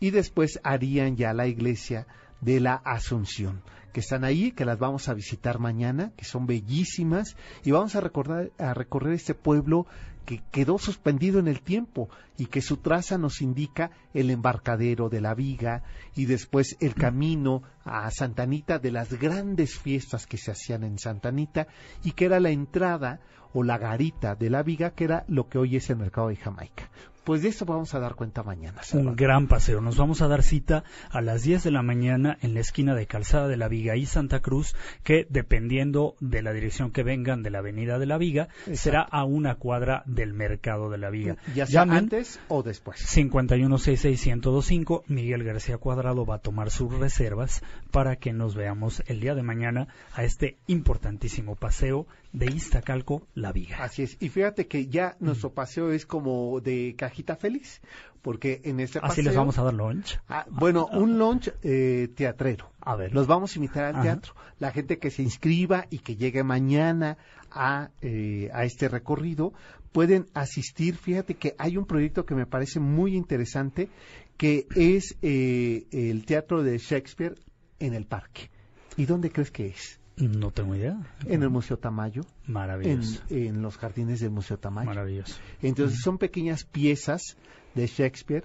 Y después harían ya la iglesia de la Asunción, que están ahí, que las vamos a visitar mañana, que son bellísimas, y vamos a, recordar, a recorrer este pueblo que quedó suspendido en el tiempo y que su traza nos indica el embarcadero de la viga y después el camino a Santanita de las grandes fiestas que se hacían en Santanita y que era la entrada o la garita de la viga que era lo que hoy es el mercado de Jamaica. Pues de esto vamos a dar cuenta mañana. Un gran paseo. Nos vamos a dar cita a las 10 de la mañana en la esquina de Calzada de la Viga y Santa Cruz, que dependiendo de la dirección que vengan de la Avenida de la Viga, será a una cuadra del Mercado de la Viga. Ya sea Llamen antes o después. 5166125. Miguel García Cuadrado va a tomar sus reservas para que nos veamos el día de mañana a este importantísimo paseo de Iztacalco, La Viga. Así es. Y fíjate que ya nuestro paseo es como de cajita feliz, porque en este Así les paseo- vamos a dar lunch. Ah, bueno, un lunch eh, teatrero. A ver. Los vamos a invitar al Ajá. teatro. La gente que se inscriba y que llegue mañana a, eh, a este recorrido pueden asistir. Fíjate que hay un proyecto que me parece muy interesante que es eh, el teatro de Shakespeare en el parque. ¿Y dónde crees que es? No tengo idea. En el Museo Tamayo. Maravilloso. en los jardines del Museo Tamayo. Maravilloso. Entonces son pequeñas piezas de Shakespeare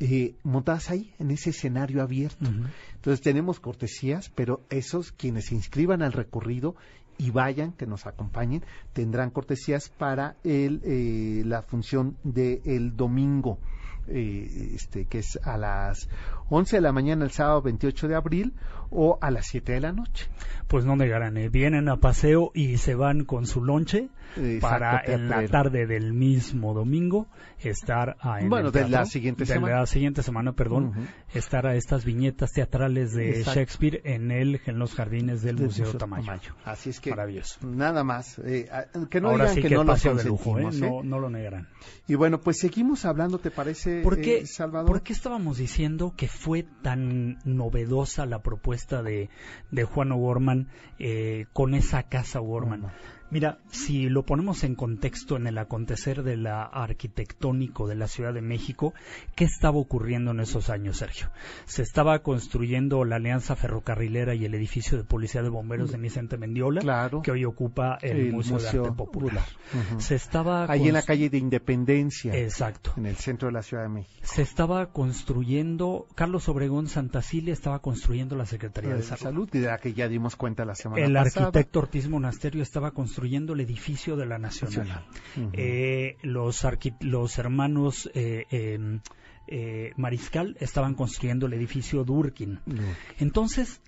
eh, montadas ahí, en ese escenario abierto. Entonces tenemos cortesías, pero esos quienes se inscriban al recorrido y vayan, que nos acompañen, tendrán cortesías para el, eh, la función del domingo, eh, este, que es a las 11 de la mañana el sábado 28 de abril o a las 7 de la noche. Pues no negarán, ¿eh? vienen a paseo y se van con su lonche Exacto, para en la tarde del mismo domingo estar a, en Bueno, el de la siguiente de semana. la siguiente semana, perdón, estar a estas viñetas teatrales de Exacto. Shakespeare en el en los jardines del Del Museo, Museo Tamayo. Tamayo. Así es que Maravilloso. nada más. eh, que no Ahora digan sí que, que, no lo de lujo, ¿eh? ¿eh? No, no lo negarán. Y bueno, pues seguimos hablando, ¿te parece, ¿Por qué, eh, Salvador? por qué estábamos diciendo que fue tan novedosa la propuesta de, de Juan O'Gorman eh, con esa casa O'Gorman? Mira, si lo ponemos en contexto en el acontecer de la arquitectónico de la Ciudad de México, ¿qué estaba ocurriendo en esos años, Sergio? Se estaba construyendo la Alianza Ferrocarrilera y el edificio de Policía de Bomberos de Vicente Mendiola, Claro. que hoy ocupa el, El Museo, de Arte Popular. Se estaba Ahí en la calle de Independencia. Exacto. En el centro de la Ciudad de México. se estaba construyendo, Carlos Obregón Santacilia estaba construyendo la Secretaría de de Salud. de la que ya dimos cuenta la semana El pasada. arquitecto Ortiz Monasterio estaba construyendo el edificio de la Nacional. Eh, los, hermanos eh, eh, eh, Mariscal estaban construyendo el edificio Durkin. Entonces,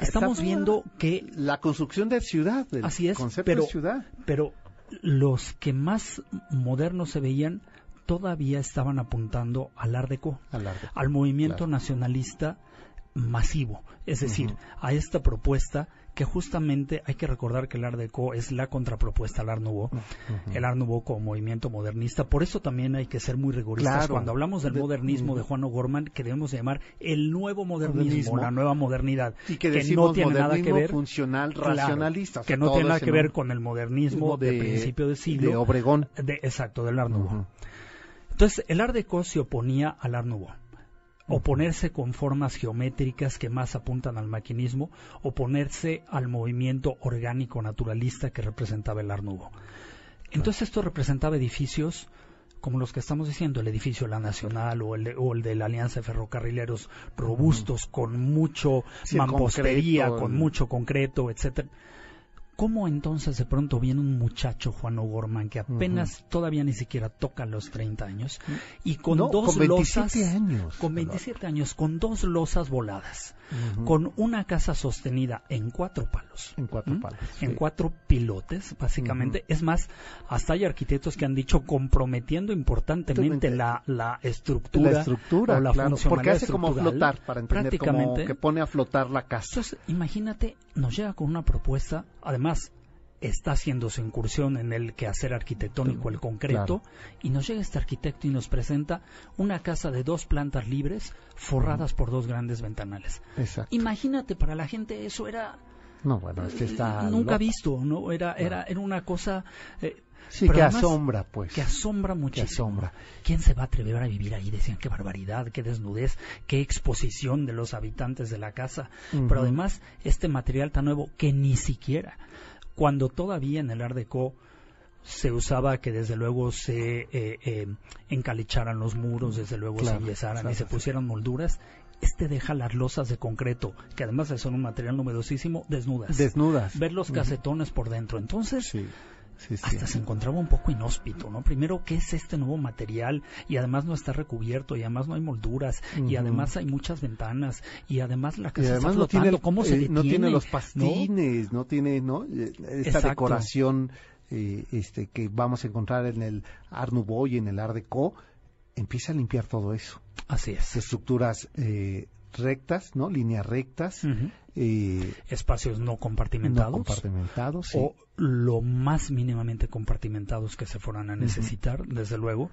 estamos viendo que la construcción de ciudad, del Así es, concepto pero, de ciudad. pero los que más modernos se veían todavía estaban apuntando al Art Deco, Al Art Deco, al movimiento claro. nacionalista masivo, es decir, a esta propuesta que justamente hay que recordar que el Art Deco es la contrapropuesta al Art Nouveau, el Art Nouveau como movimiento modernista, por eso también hay que ser muy rigoristas Claro. cuando hablamos del De- modernismo de. Juan O'Gorman, que debemos llamar el nuevo modernismo, Modernismo. la nueva modernidad, Y que no tiene nada que ver funcional, Claro, racionalista. o sea, que no todo tiene nada ese que ver nombre. con el modernismo de, De- principio de siglo. de Obregón. De- exacto, del Art Nouveau. Entonces, el Art Deco se oponía al Art Nouveau. Oponerse con formas geométricas que más apuntan al maquinismo, oponerse al movimiento orgánico naturalista que representaba el Art Nouveau. Entonces esto representaba edificios como los que estamos diciendo, el edificio de la Nacional o el de, o el de la Alianza de Ferrocarrileros, robustos, con mucho Sí, mampostería, concreto, con mucho concreto, etcétera. ¿Cómo entonces de pronto viene un muchacho, Juan O'Gorman, que apenas todavía ni siquiera toca los 30 años, y con No, dos con 27 losas, años, con 27 años, con dos losas voladas, con una casa sostenida en cuatro palos, En cuatro ¿m? palos. en sí. cuatro pilotes, básicamente. Es más, hasta hay arquitectos que han dicho comprometiendo importantemente la, la estructura, La estructura, o la claro, porque hace como flotar, para entender como prácticamente. que pone a flotar la casa. Entonces, imagínate, nos llega con una propuesta, además está haciendo su incursión en el quehacer arquitectónico, el concreto, y nos llega este arquitecto y nos presenta una casa de dos plantas libres forradas por dos grandes ventanales. Exacto. Imagínate, para la gente eso era No, bueno, este está nunca visto, ¿no? Era, era, era una cosa... eh, Sí, pero que además, asombra, pues. Que asombra muchísimo. asombra. ¿Quién se va a atrever a vivir ahí? Decían, qué barbaridad, qué desnudez, qué exposición de los habitantes de la casa. Pero además, este material tan nuevo que ni siquiera, cuando todavía en el Art Deco se usaba que desde luego se eh, eh, encalicharan los muros, desde luego Claro, se enyesaran y se pusieran molduras, este deja las losas de concreto, que además son un material novedosísimo, desnudas. Desnudas. Ver los casetones por dentro. Entonces, Sí, sí, sí. hasta se encontraba un poco inhóspito, ¿no? Primero, ¿qué es este nuevo material? Y además no está recubierto, y además no hay molduras, y además hay muchas ventanas, y además la casa además está no tiene, ¿cómo se eh, detiene? no tiene los pastines, no, tiene ¿no? Eh, esta Exacto. decoración eh, este, que vamos a encontrar en el Art Nouveau y en el Art Deco. Empieza a limpiar todo eso. Así es. Estructuras eh, rectas, ¿no? Líneas rectas. Eh, Espacios no compartimentados. No compartimentados, sí. O lo más mínimamente compartimentados que se fueran a necesitar, desde luego.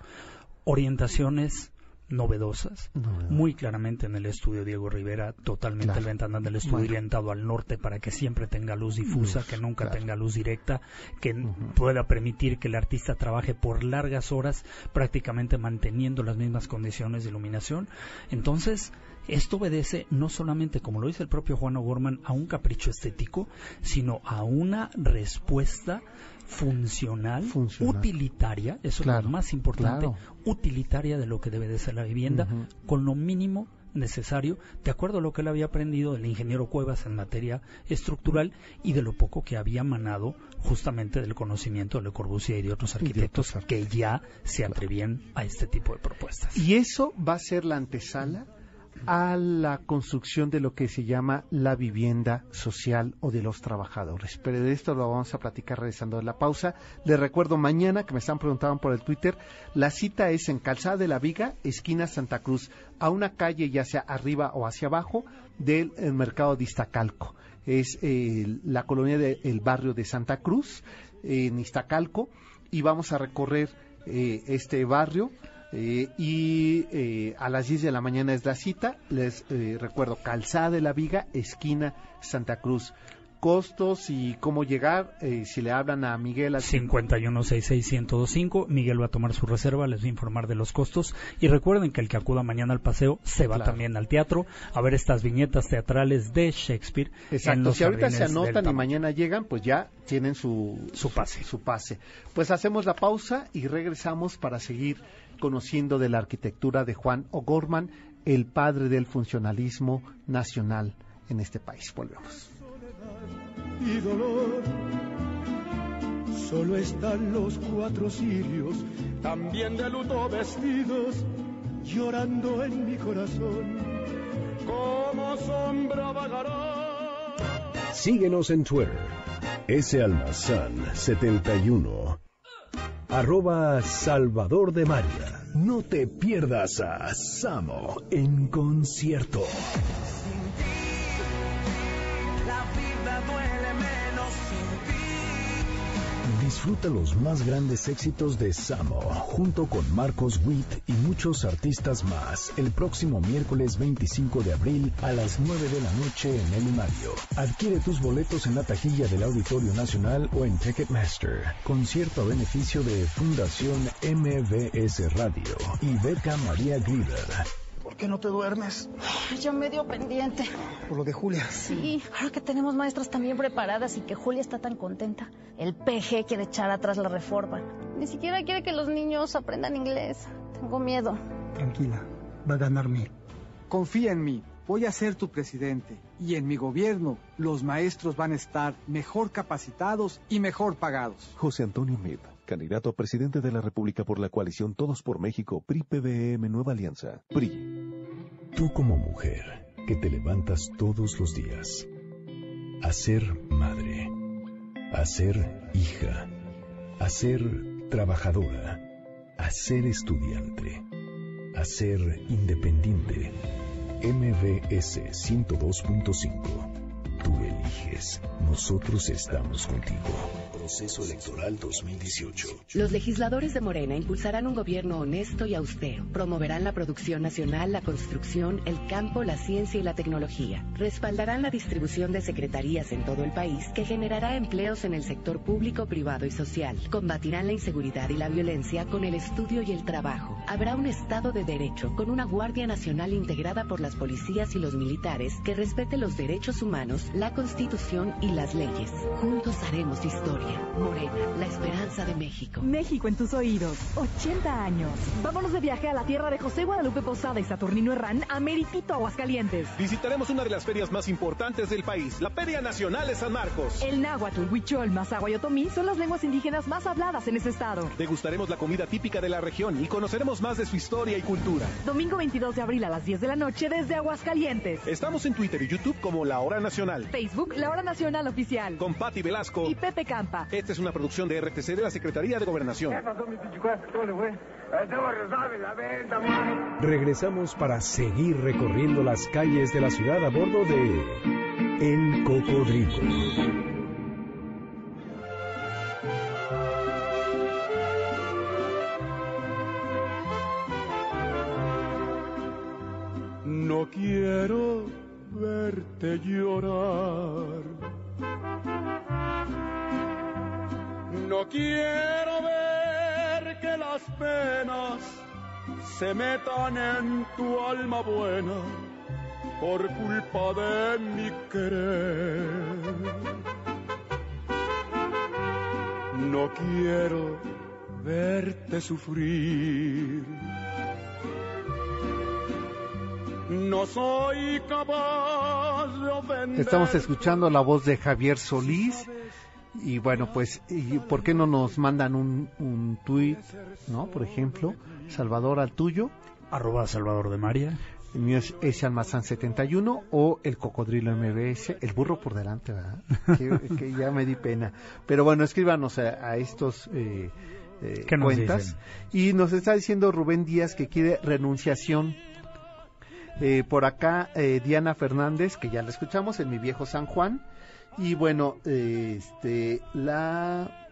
Orientaciones novedosas, muy claramente en el estudio Diego Rivera, totalmente el ventanal del estudio orientado al norte para que siempre tenga luz difusa, que nunca tenga luz directa, que pueda permitir que el artista trabaje por largas horas prácticamente manteniendo las mismas condiciones de iluminación. Entonces, esto obedece no solamente, como lo dice el propio Juan O'Gorman, a un capricho estético, sino a una respuesta funcional, utilitaria, eso es lo más importante, utilitaria de lo que debe de ser la vivienda, con lo mínimo necesario, de acuerdo a lo que él había aprendido del ingeniero Cuevas en materia estructural y de lo poco que había manado justamente del conocimiento de Le Corbusier y de otros arquitectos que ya se atrevían a este tipo de propuestas. Y eso va a ser la antesala a la construcción de lo que se llama la vivienda social o de los trabajadores. Pero de esto lo vamos a platicar regresando de la pausa. Les recuerdo mañana que me están preguntando por el Twitter, la cita es en Calzada de la Viga, esquina Santa Cruz, a una calle ya sea arriba o hacia abajo del mercado de Iztacalco. Es eh, la colonia del barrio de Santa Cruz, en Iztacalco, y vamos a recorrer eh, este barrio eh, y eh, a las 10 de la mañana es la cita. Les eh, recuerdo, Calzada de la Viga, esquina Santa Cruz. Costos y cómo llegar, si le hablan a Miguel al 5166125, Miguel va a tomar su reserva, les va a informar de los costos y recuerden que el que acuda mañana al paseo se va también al teatro a ver estas viñetas teatrales de Shakespeare. Exacto, si ahorita se anotan y mañana llegan, pues ya tienen su, su pase. Su pase. Pues hacemos la pausa y regresamos para seguir conociendo de la arquitectura de Juan O'Gorman, el padre del funcionalismo nacional en este país. Volvemos. Y dolor, solo están los cuatro sirios, también de luto vestidos, llorando en mi corazón, como sombra vagará. Síguenos en Twitter, S. Almazán 71 arroba Salvador de María. No te pierdas a Samo en concierto. Disfruta los más grandes éxitos de Samo junto con Marcos Witt y muchos artistas más el próximo miércoles 25 de abril a las 9 de la noche en el Mario. Adquiere tus boletos en la taquilla del Auditorio Nacional o en Ticketmaster. Concierto a beneficio de Fundación MBS Radio y Beca María Grieber. ¿Por qué no te duermes? Ya medio pendiente. Por lo de Julia. Sí, ahora que tenemos maestras también preparadas y que Julia está tan contenta. El PG quiere echar atrás la reforma. Ni siquiera quiere que los niños aprendan inglés. Tengo miedo. Tranquila, va a ganar mí. Confía en mí. Voy a ser tu presidente. Y en mi gobierno, los maestros van a estar mejor capacitados y mejor pagados. José Antonio Meade candidato a presidente de la República por la coalición Todos por México, PRI-PBM Nueva Alianza. PRI. Tú como mujer que te levantas todos los días a ser madre, a ser hija, a ser trabajadora, a ser estudiante, a ser independiente. MBS 102.5 Tú eliges. Nosotros estamos contigo. Proceso Electoral 2018. Los legisladores de Morena impulsarán un gobierno honesto y austero. Promoverán la producción nacional, la construcción, el campo, la ciencia y la tecnología. Respaldarán la distribución de secretarías en todo el país que generará empleos en el sector público, privado y social. Combatirán la inseguridad y la violencia con el estudio y el trabajo. Habrá un Estado de Derecho con una Guardia Nacional integrada por las policías y los militares que respete los derechos humanos la Constitución y las leyes. Juntos haremos historia. Morena, la esperanza de México. México en tus oídos. 80 años. Vámonos de viaje a la tierra de José Guadalupe Posada y Saturnino Herrán a Meritito, Aguascalientes. Visitaremos una de las ferias más importantes del país, la Feria Nacional de San Marcos. El náhuatl, huichol, mazahua y otomí son las lenguas indígenas más habladas en ese estado. Degustaremos la comida típica de la región y conoceremos más de su historia y cultura. Domingo 22 de abril a las 10 de la noche desde Aguascalientes. Estamos en Twitter y YouTube como La Hora Nacional. Facebook, La Hora Nacional Oficial. Con Patti Velasco. Y Pepe Campa. Esta es una producción de RTC de la Secretaría de Gobernación. Regresamos para seguir recorriendo las calles de la ciudad a bordo de El Cocodrilo. No quiero verte llorar. No quiero ver que las penas se metan en tu alma buena por culpa de mi querer. No quiero verte sufrir. No soy capaz de ofender. Estamos escuchando la voz de Javier Solís. Y bueno, pues, ¿y ¿por qué no nos mandan un, un tuit, no? Por ejemplo, Salvador al tuyo. Arroba Salvador de María. El mío es ese almazán 71 o el cocodrilo MBS, el burro por delante, ¿verdad? que, que ya me di pena. Pero bueno, escríbanos a, a estos eh, eh, ¿Qué nos cuentas. dicen? Y nos está diciendo Rubén Díaz que quiere renunciación. Eh, por acá eh, Diana Fernández, que ya la escuchamos en mi viejo San Juan. Y bueno, este, la...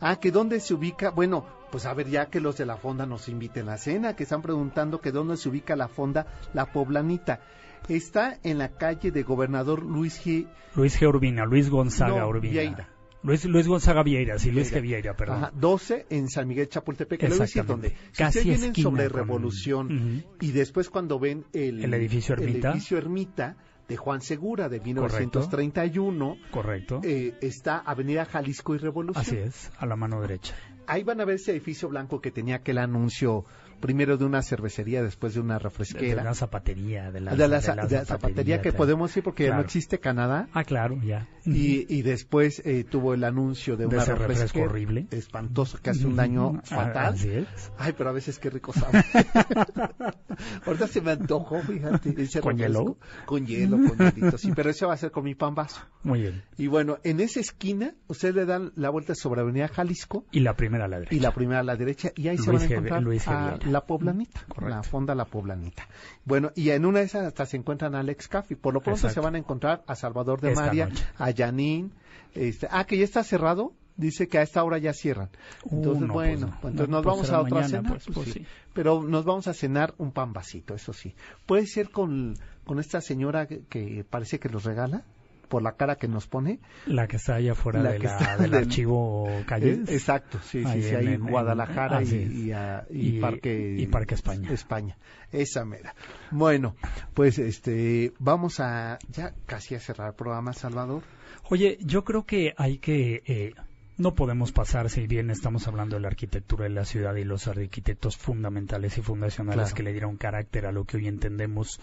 Ah, que dónde se ubica, bueno, pues a ver ya que los de la fonda nos inviten a cena, que están preguntando que dónde se ubica la fonda La Poblanita. Está en la calle de Gobernador Luis G. Luis G. Urbina, Luis Gonzaga No, Urbina. Vieira. Luis, Luis Gonzaga Vieira, sí, Luis G. Vieira, perdón. Ajá, 12 en San Miguel Chapultepec. A decir. Si Casi ustedes vienen esquina sobre con- Revolución y después cuando ven el, El edificio Ermita. el edificio Ermita de Juan Segura de Correcto. 1931, Correcto. eh, está Avenida Jalisco y Revolución. Así es, a la mano derecha. Ahí van a ver ese edificio blanco que tenía aquel anuncio primero de una cervecería, después de una De refresquera. zapatería, de la, de la, de la de la zapatería que podemos ir porque ya no existe Canadá. Ah, claro, ya. Y, y después eh, tuvo el anuncio de una ese refresco horrible. espantoso que hace un daño Ah, fatal. así es. Ay, pero a veces qué rico sabe. Ahorita se me antojó, fíjate. ese ¿Con refresco. hielo? Con hielo, con hielito, sí, pero eso va a ser con mi pan vaso. Muy bien. Y bueno, en esa esquina, ustedes le dan la vuelta sobre Avenida Jalisco Y la primera a la derecha. y la primera a la derecha, y ahí se van a encontrar Luis a. la poblanita, la fonda La Poblanita. Bueno, y en una de esas hasta se encuentran a Alex Caffi. Por lo pronto Exacto. se van a encontrar a Salvador de Esta María, noche. a Yanín, este, ah, que ya está cerrado. Dice que a esta hora ya cierran. Entonces, Uh, no, bueno, pues no. pues entonces No, nos pues vamos a otra mañana, cena. pues, sí. Pero nos vamos a cenar un pan vasito, eso sí. Puede ser con, con esta señora que, que parece que los regala, por la cara que nos pone. La que está allá afuera La de la- del archivo Calles. Eh, exacto, sí, sí, Ahí sí, en- ahí en, en- en- Guadalajara así y, y, a- y Y- Parque y Parque España. España, esa mera. Bueno, pues este, vamos a ya casi a cerrar el programa, Salvador. Oye, yo creo que hay que... eh, no podemos pasar, si bien estamos hablando de la arquitectura de la ciudad y los arquitectos fundamentales y fundacionales Claro. que le dieron carácter a lo que hoy entendemos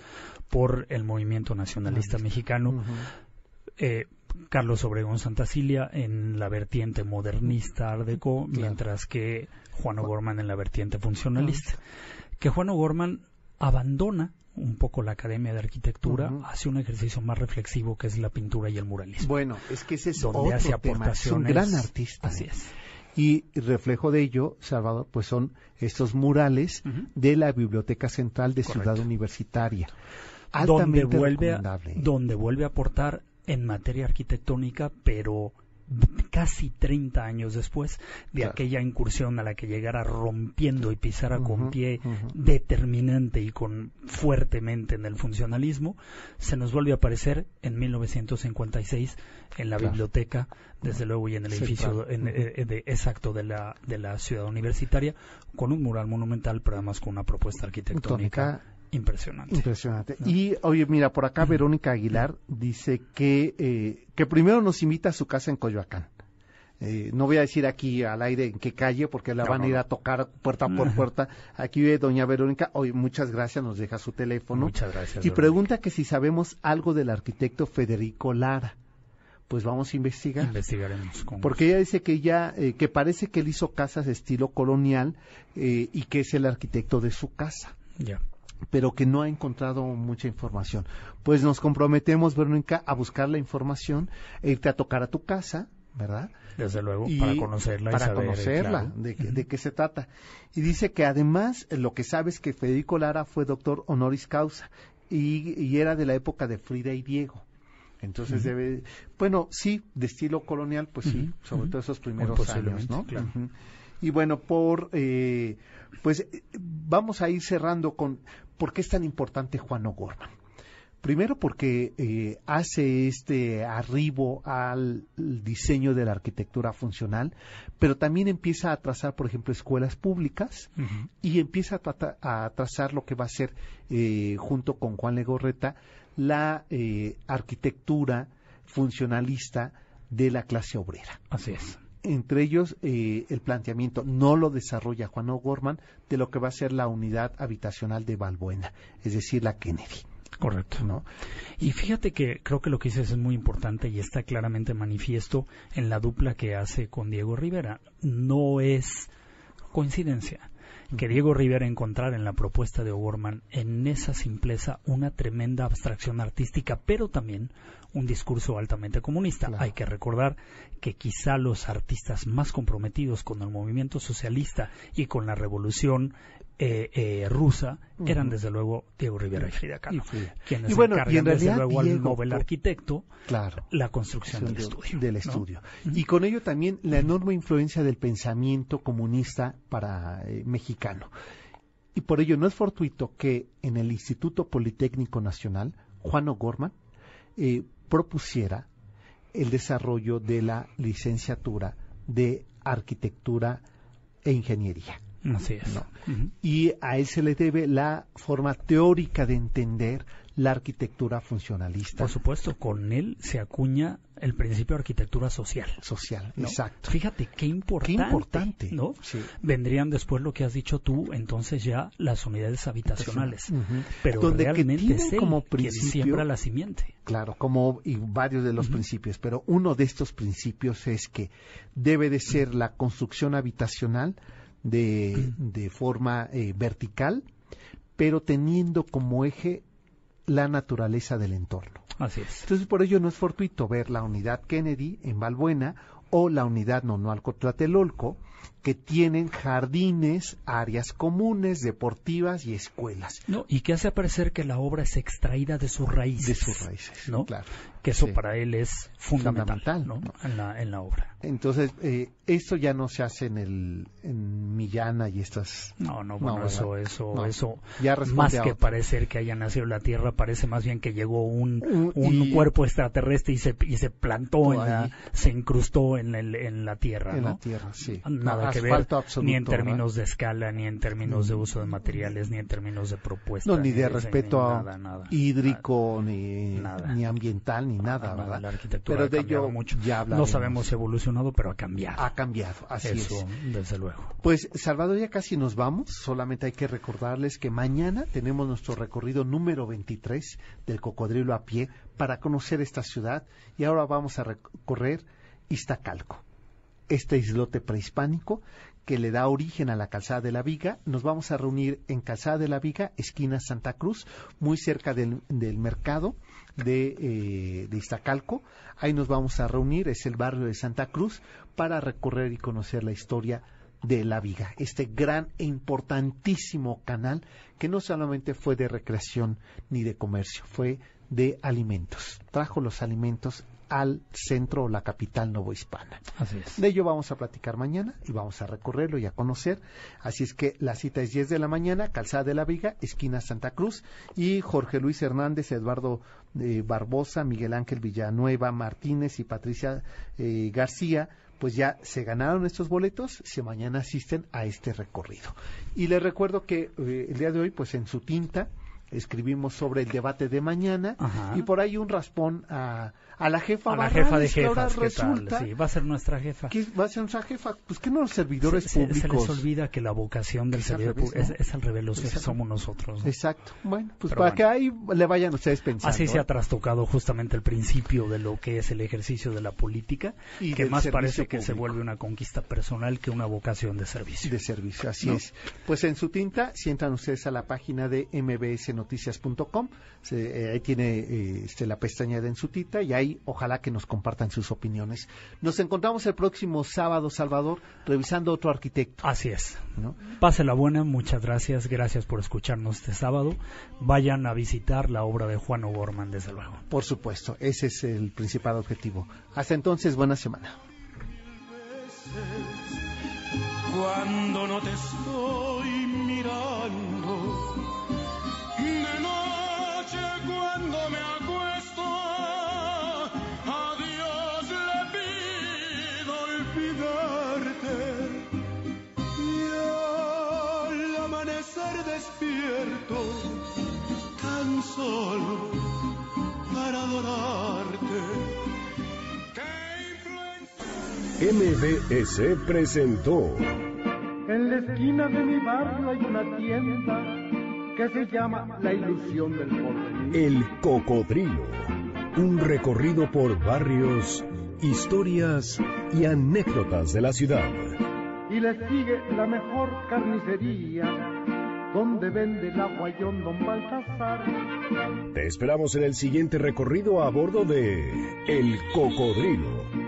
por el movimiento nacionalista mexicano, eh, Carlos Obregón Santacilia en la vertiente modernista Art Deco, mientras que Juan O'Gorman en la vertiente funcionalista. Que Juan O'Gorman abandona un poco la Academia de Arquitectura, hace un ejercicio más reflexivo que es la pintura y el muralismo. Bueno, es que ese es donde otro hace tema, es un gran artista. Así ¿eh? es. Y reflejo de ello, Salvador, pues son estos murales de la Biblioteca Central de Ciudad Universitaria. donde vuelve, a, donde vuelve a aportar en materia arquitectónica, pero casi 30 años después de Claro. aquella incursión a la que llegara rompiendo y pisara con pie determinante y con fuertemente en el funcionalismo, se nos vuelve a aparecer en 1956 en la Claro. biblioteca, desde luego y en el edificio en- Ujú. eh, de- exacto de la, de la ciudad universitaria, con un mural monumental, pero además con una propuesta arquitectónica Impresionante. Impresionante. Y oye, mira, por acá Verónica Aguilar dice que, eh, que primero nos invita a su casa en Coyoacán. Eh, no voy a decir aquí al aire en qué calle porque la No, van a ir a tocar puerta por puerta. Aquí vive doña Verónica. Hoy muchas gracias, nos deja su teléfono. Muchas gracias. y Verónica. pregunta que si sabemos algo del arquitecto Federico Lara. Pues vamos a investigar. Investigaremos. Con Porque ella dice que ya, eh, que parece que él hizo casas de estilo colonial eh, y que es el arquitecto de su casa Ya. Pero que no ha encontrado mucha información. Pues nos comprometemos, Verónica, a buscar la información, e irte a tocar a tu casa, ¿verdad? Desde luego, Y para conocerla y saber, conocerla, claro. de, qué- de qué se trata. Y dice que además eh, lo que sabe es que Federico Lara fue doctor honoris causa y, y era de la época de Frida y Diego. Entonces debe, bueno, sí, de estilo colonial, pues sí, sobre todo esos primeros años, ¿no? claro. Y bueno, por eh, pues eh, vamos a ir cerrando con por qué es tan importante Juan O'Gorman. Primero porque eh, hace este arribo al diseño de la arquitectura funcional, pero también empieza a trazar, por ejemplo, escuelas públicas y empieza a, trata- a trazar lo que va a ser, eh, junto con Juan Legorreta, la eh, arquitectura funcionalista de la clase obrera. Así es. Entre ellos, eh, el planteamiento no lo desarrolla Juan O'Gorman de lo que va a ser la unidad habitacional de Balbuena, es decir, la Kennedy. Correcto. ¿no? Y fíjate que creo que lo que dices es muy importante y está claramente manifiesto en la dupla que hace con Diego Rivera. No es coincidencia que Diego Rivera encontrara en la propuesta de O'Gorman en esa simpleza una tremenda abstracción artística, pero también un discurso altamente comunista. Hay que recordar que quizá los artistas más comprometidos con el movimiento socialista y con la revolución eh, eh, rusa eran desde luego Diego Rivera y Frida Kahlo, quienes Y bueno, encargan y en desde luego al Nobel arquitecto Claro. la construcción del de- estudio. del ¿no? estudio. Y con ello también la enorme influencia del pensamiento comunista para eh, mexicano. Y por ello no es fortuito que en el Instituto Politécnico Nacional, Juan O'Gorman eh, propusiera el desarrollo de la licenciatura de arquitectura e ingeniería. Así es. ¿no? Y a él se le debe la forma teórica de entender la arquitectura funcionalista. Por supuesto, con él se acuña el principio de arquitectura social. Social, ¿no? exacto. Fíjate qué importante. Qué importante, ¿no? sí. Vendrían después lo que has dicho tú, entonces ya las unidades habitacionales. Pero Donde que realmente tienen es él como quien principio- siembra la simiente. Claro, como y varios de los principios, pero uno de estos principios es que debe de ser la construcción habitacional de, de forma eh, vertical, pero teniendo como eje la naturaleza del entorno. Así es. Entonces, por ello no es fortuito ver la unidad Kennedy en Balbuena o la unidad Nonualco Tlatelolco, que tienen jardines, áreas comunes, deportivas y escuelas. No, y que hace parecer que la obra es extraída de sus raíces. De sus raíces, ¿no? claro. Que eso Sí. para él es fundamental, Fundamental, ¿no? ¿no? En, la, en la obra. Entonces, eh, esto ya no se hace en el en Millana y estas. No, no, bueno, eso, eso, No. eso, Ya más que otro. parecer que haya nacido la Tierra, parece más bien que llegó un, Un- un y- cuerpo extraterrestre y se, y se plantó, en la, se incrustó en, el- en la Tierra, En la tierra, sí. Nada que ver, absoluto, ni en ¿verdad? términos de escala, ni en términos de uso de materiales, ni en términos de propuesta. No, ni de respeto ni a- nada, nada. hídrico, ni, Nada. ni ambiental, ni nada, Nada, ¿verdad? La arquitectura Pero ha de ello mucho. ya no hablaremos. sabemos si ha evolucionado, pero ha cambiado. Ha cambiado, así Eso, es. desde luego. Pues Salvador, ya casi nos vamos. Solamente hay que recordarles que mañana tenemos nuestro recorrido número 23 del cocodrilo a pie para conocer esta ciudad. Y ahora vamos a recorrer Iztacalco, este islote prehispánico que le da origen a la Calzada de la Viga. Nos vamos a reunir en Calzada de la Viga, esquina Santa Cruz, muy cerca del, del mercado de, eh, de Iztacalco. Ahí nos vamos a reunir, es el barrio de Santa Cruz, para recorrer y conocer la historia de la Viga, este gran e importantísimo canal que no solamente fue de recreación ni de comercio, fue de alimentos. Trajo los alimentos al centro o la capital novohispana. Así es. De ello vamos a platicar mañana y vamos a recorrerlo y a conocer. Así es que la cita es 10 de la mañana, Calzada de la Viga, esquina Santa Cruz, y Jorge Luis Hernández, Eduardo eh, Barbosa, Miguel Ángel Villanueva Martínez y Patricia eh, García, pues ya se ganaron estos boletos si mañana asisten a este recorrido. Y les recuerdo que eh, el día de hoy, pues en su tinta, escribimos sobre el debate de mañana Ajá. y por ahí un raspón a, a la jefa A la jefa de que ahora jefas, ¿qué tal? resulta Sí, va a ser nuestra jefa. que va a ser nuestra jefa. Pues que no los servidores se, se- se públicos. les olvida que la vocación del servidor público es, es al revés, los somos nosotros. ¿no? Exacto. Bueno, pues Pero para bueno. que ahí le vayan ustedes pensando. Así se ¿eh? ha trastocado justamente el principio de lo que es el ejercicio de la política, Y que más parece que se vuelve una conquista personal que una vocación de servicio. de servicio, así ¿No? es. Pues en su tinta, si entran ustedes a la página de mbsnoticias.com, se- eh, ahí tiene eh, este, la pestaña de en su tinta y ahí ojalá que nos compartan sus opiniones. Nos encontramos el próximo sábado, Salvador, revisando otro arquitecto. Así es. ¿no? Pase la buena, muchas gracias, gracias por escucharnos este sábado. Vayan a visitar la obra de Juan O'Gorman, desde luego. Por supuesto, ese es el principal objetivo. Hasta entonces, buena semana. cuando no te estoy mirando. Despierto, tan solo para adorarte. MBS presentó En la esquina de mi barrio hay una tienda que se llama La Ilusión del Porvenir. El Cocodrilo. Un recorrido por barrios, historias y anécdotas de la ciudad. Y le sigue la mejor carnicería donde vende el aguayón Don Baltasar. Te esperamos en el siguiente recorrido a bordo de El Cocodrilo.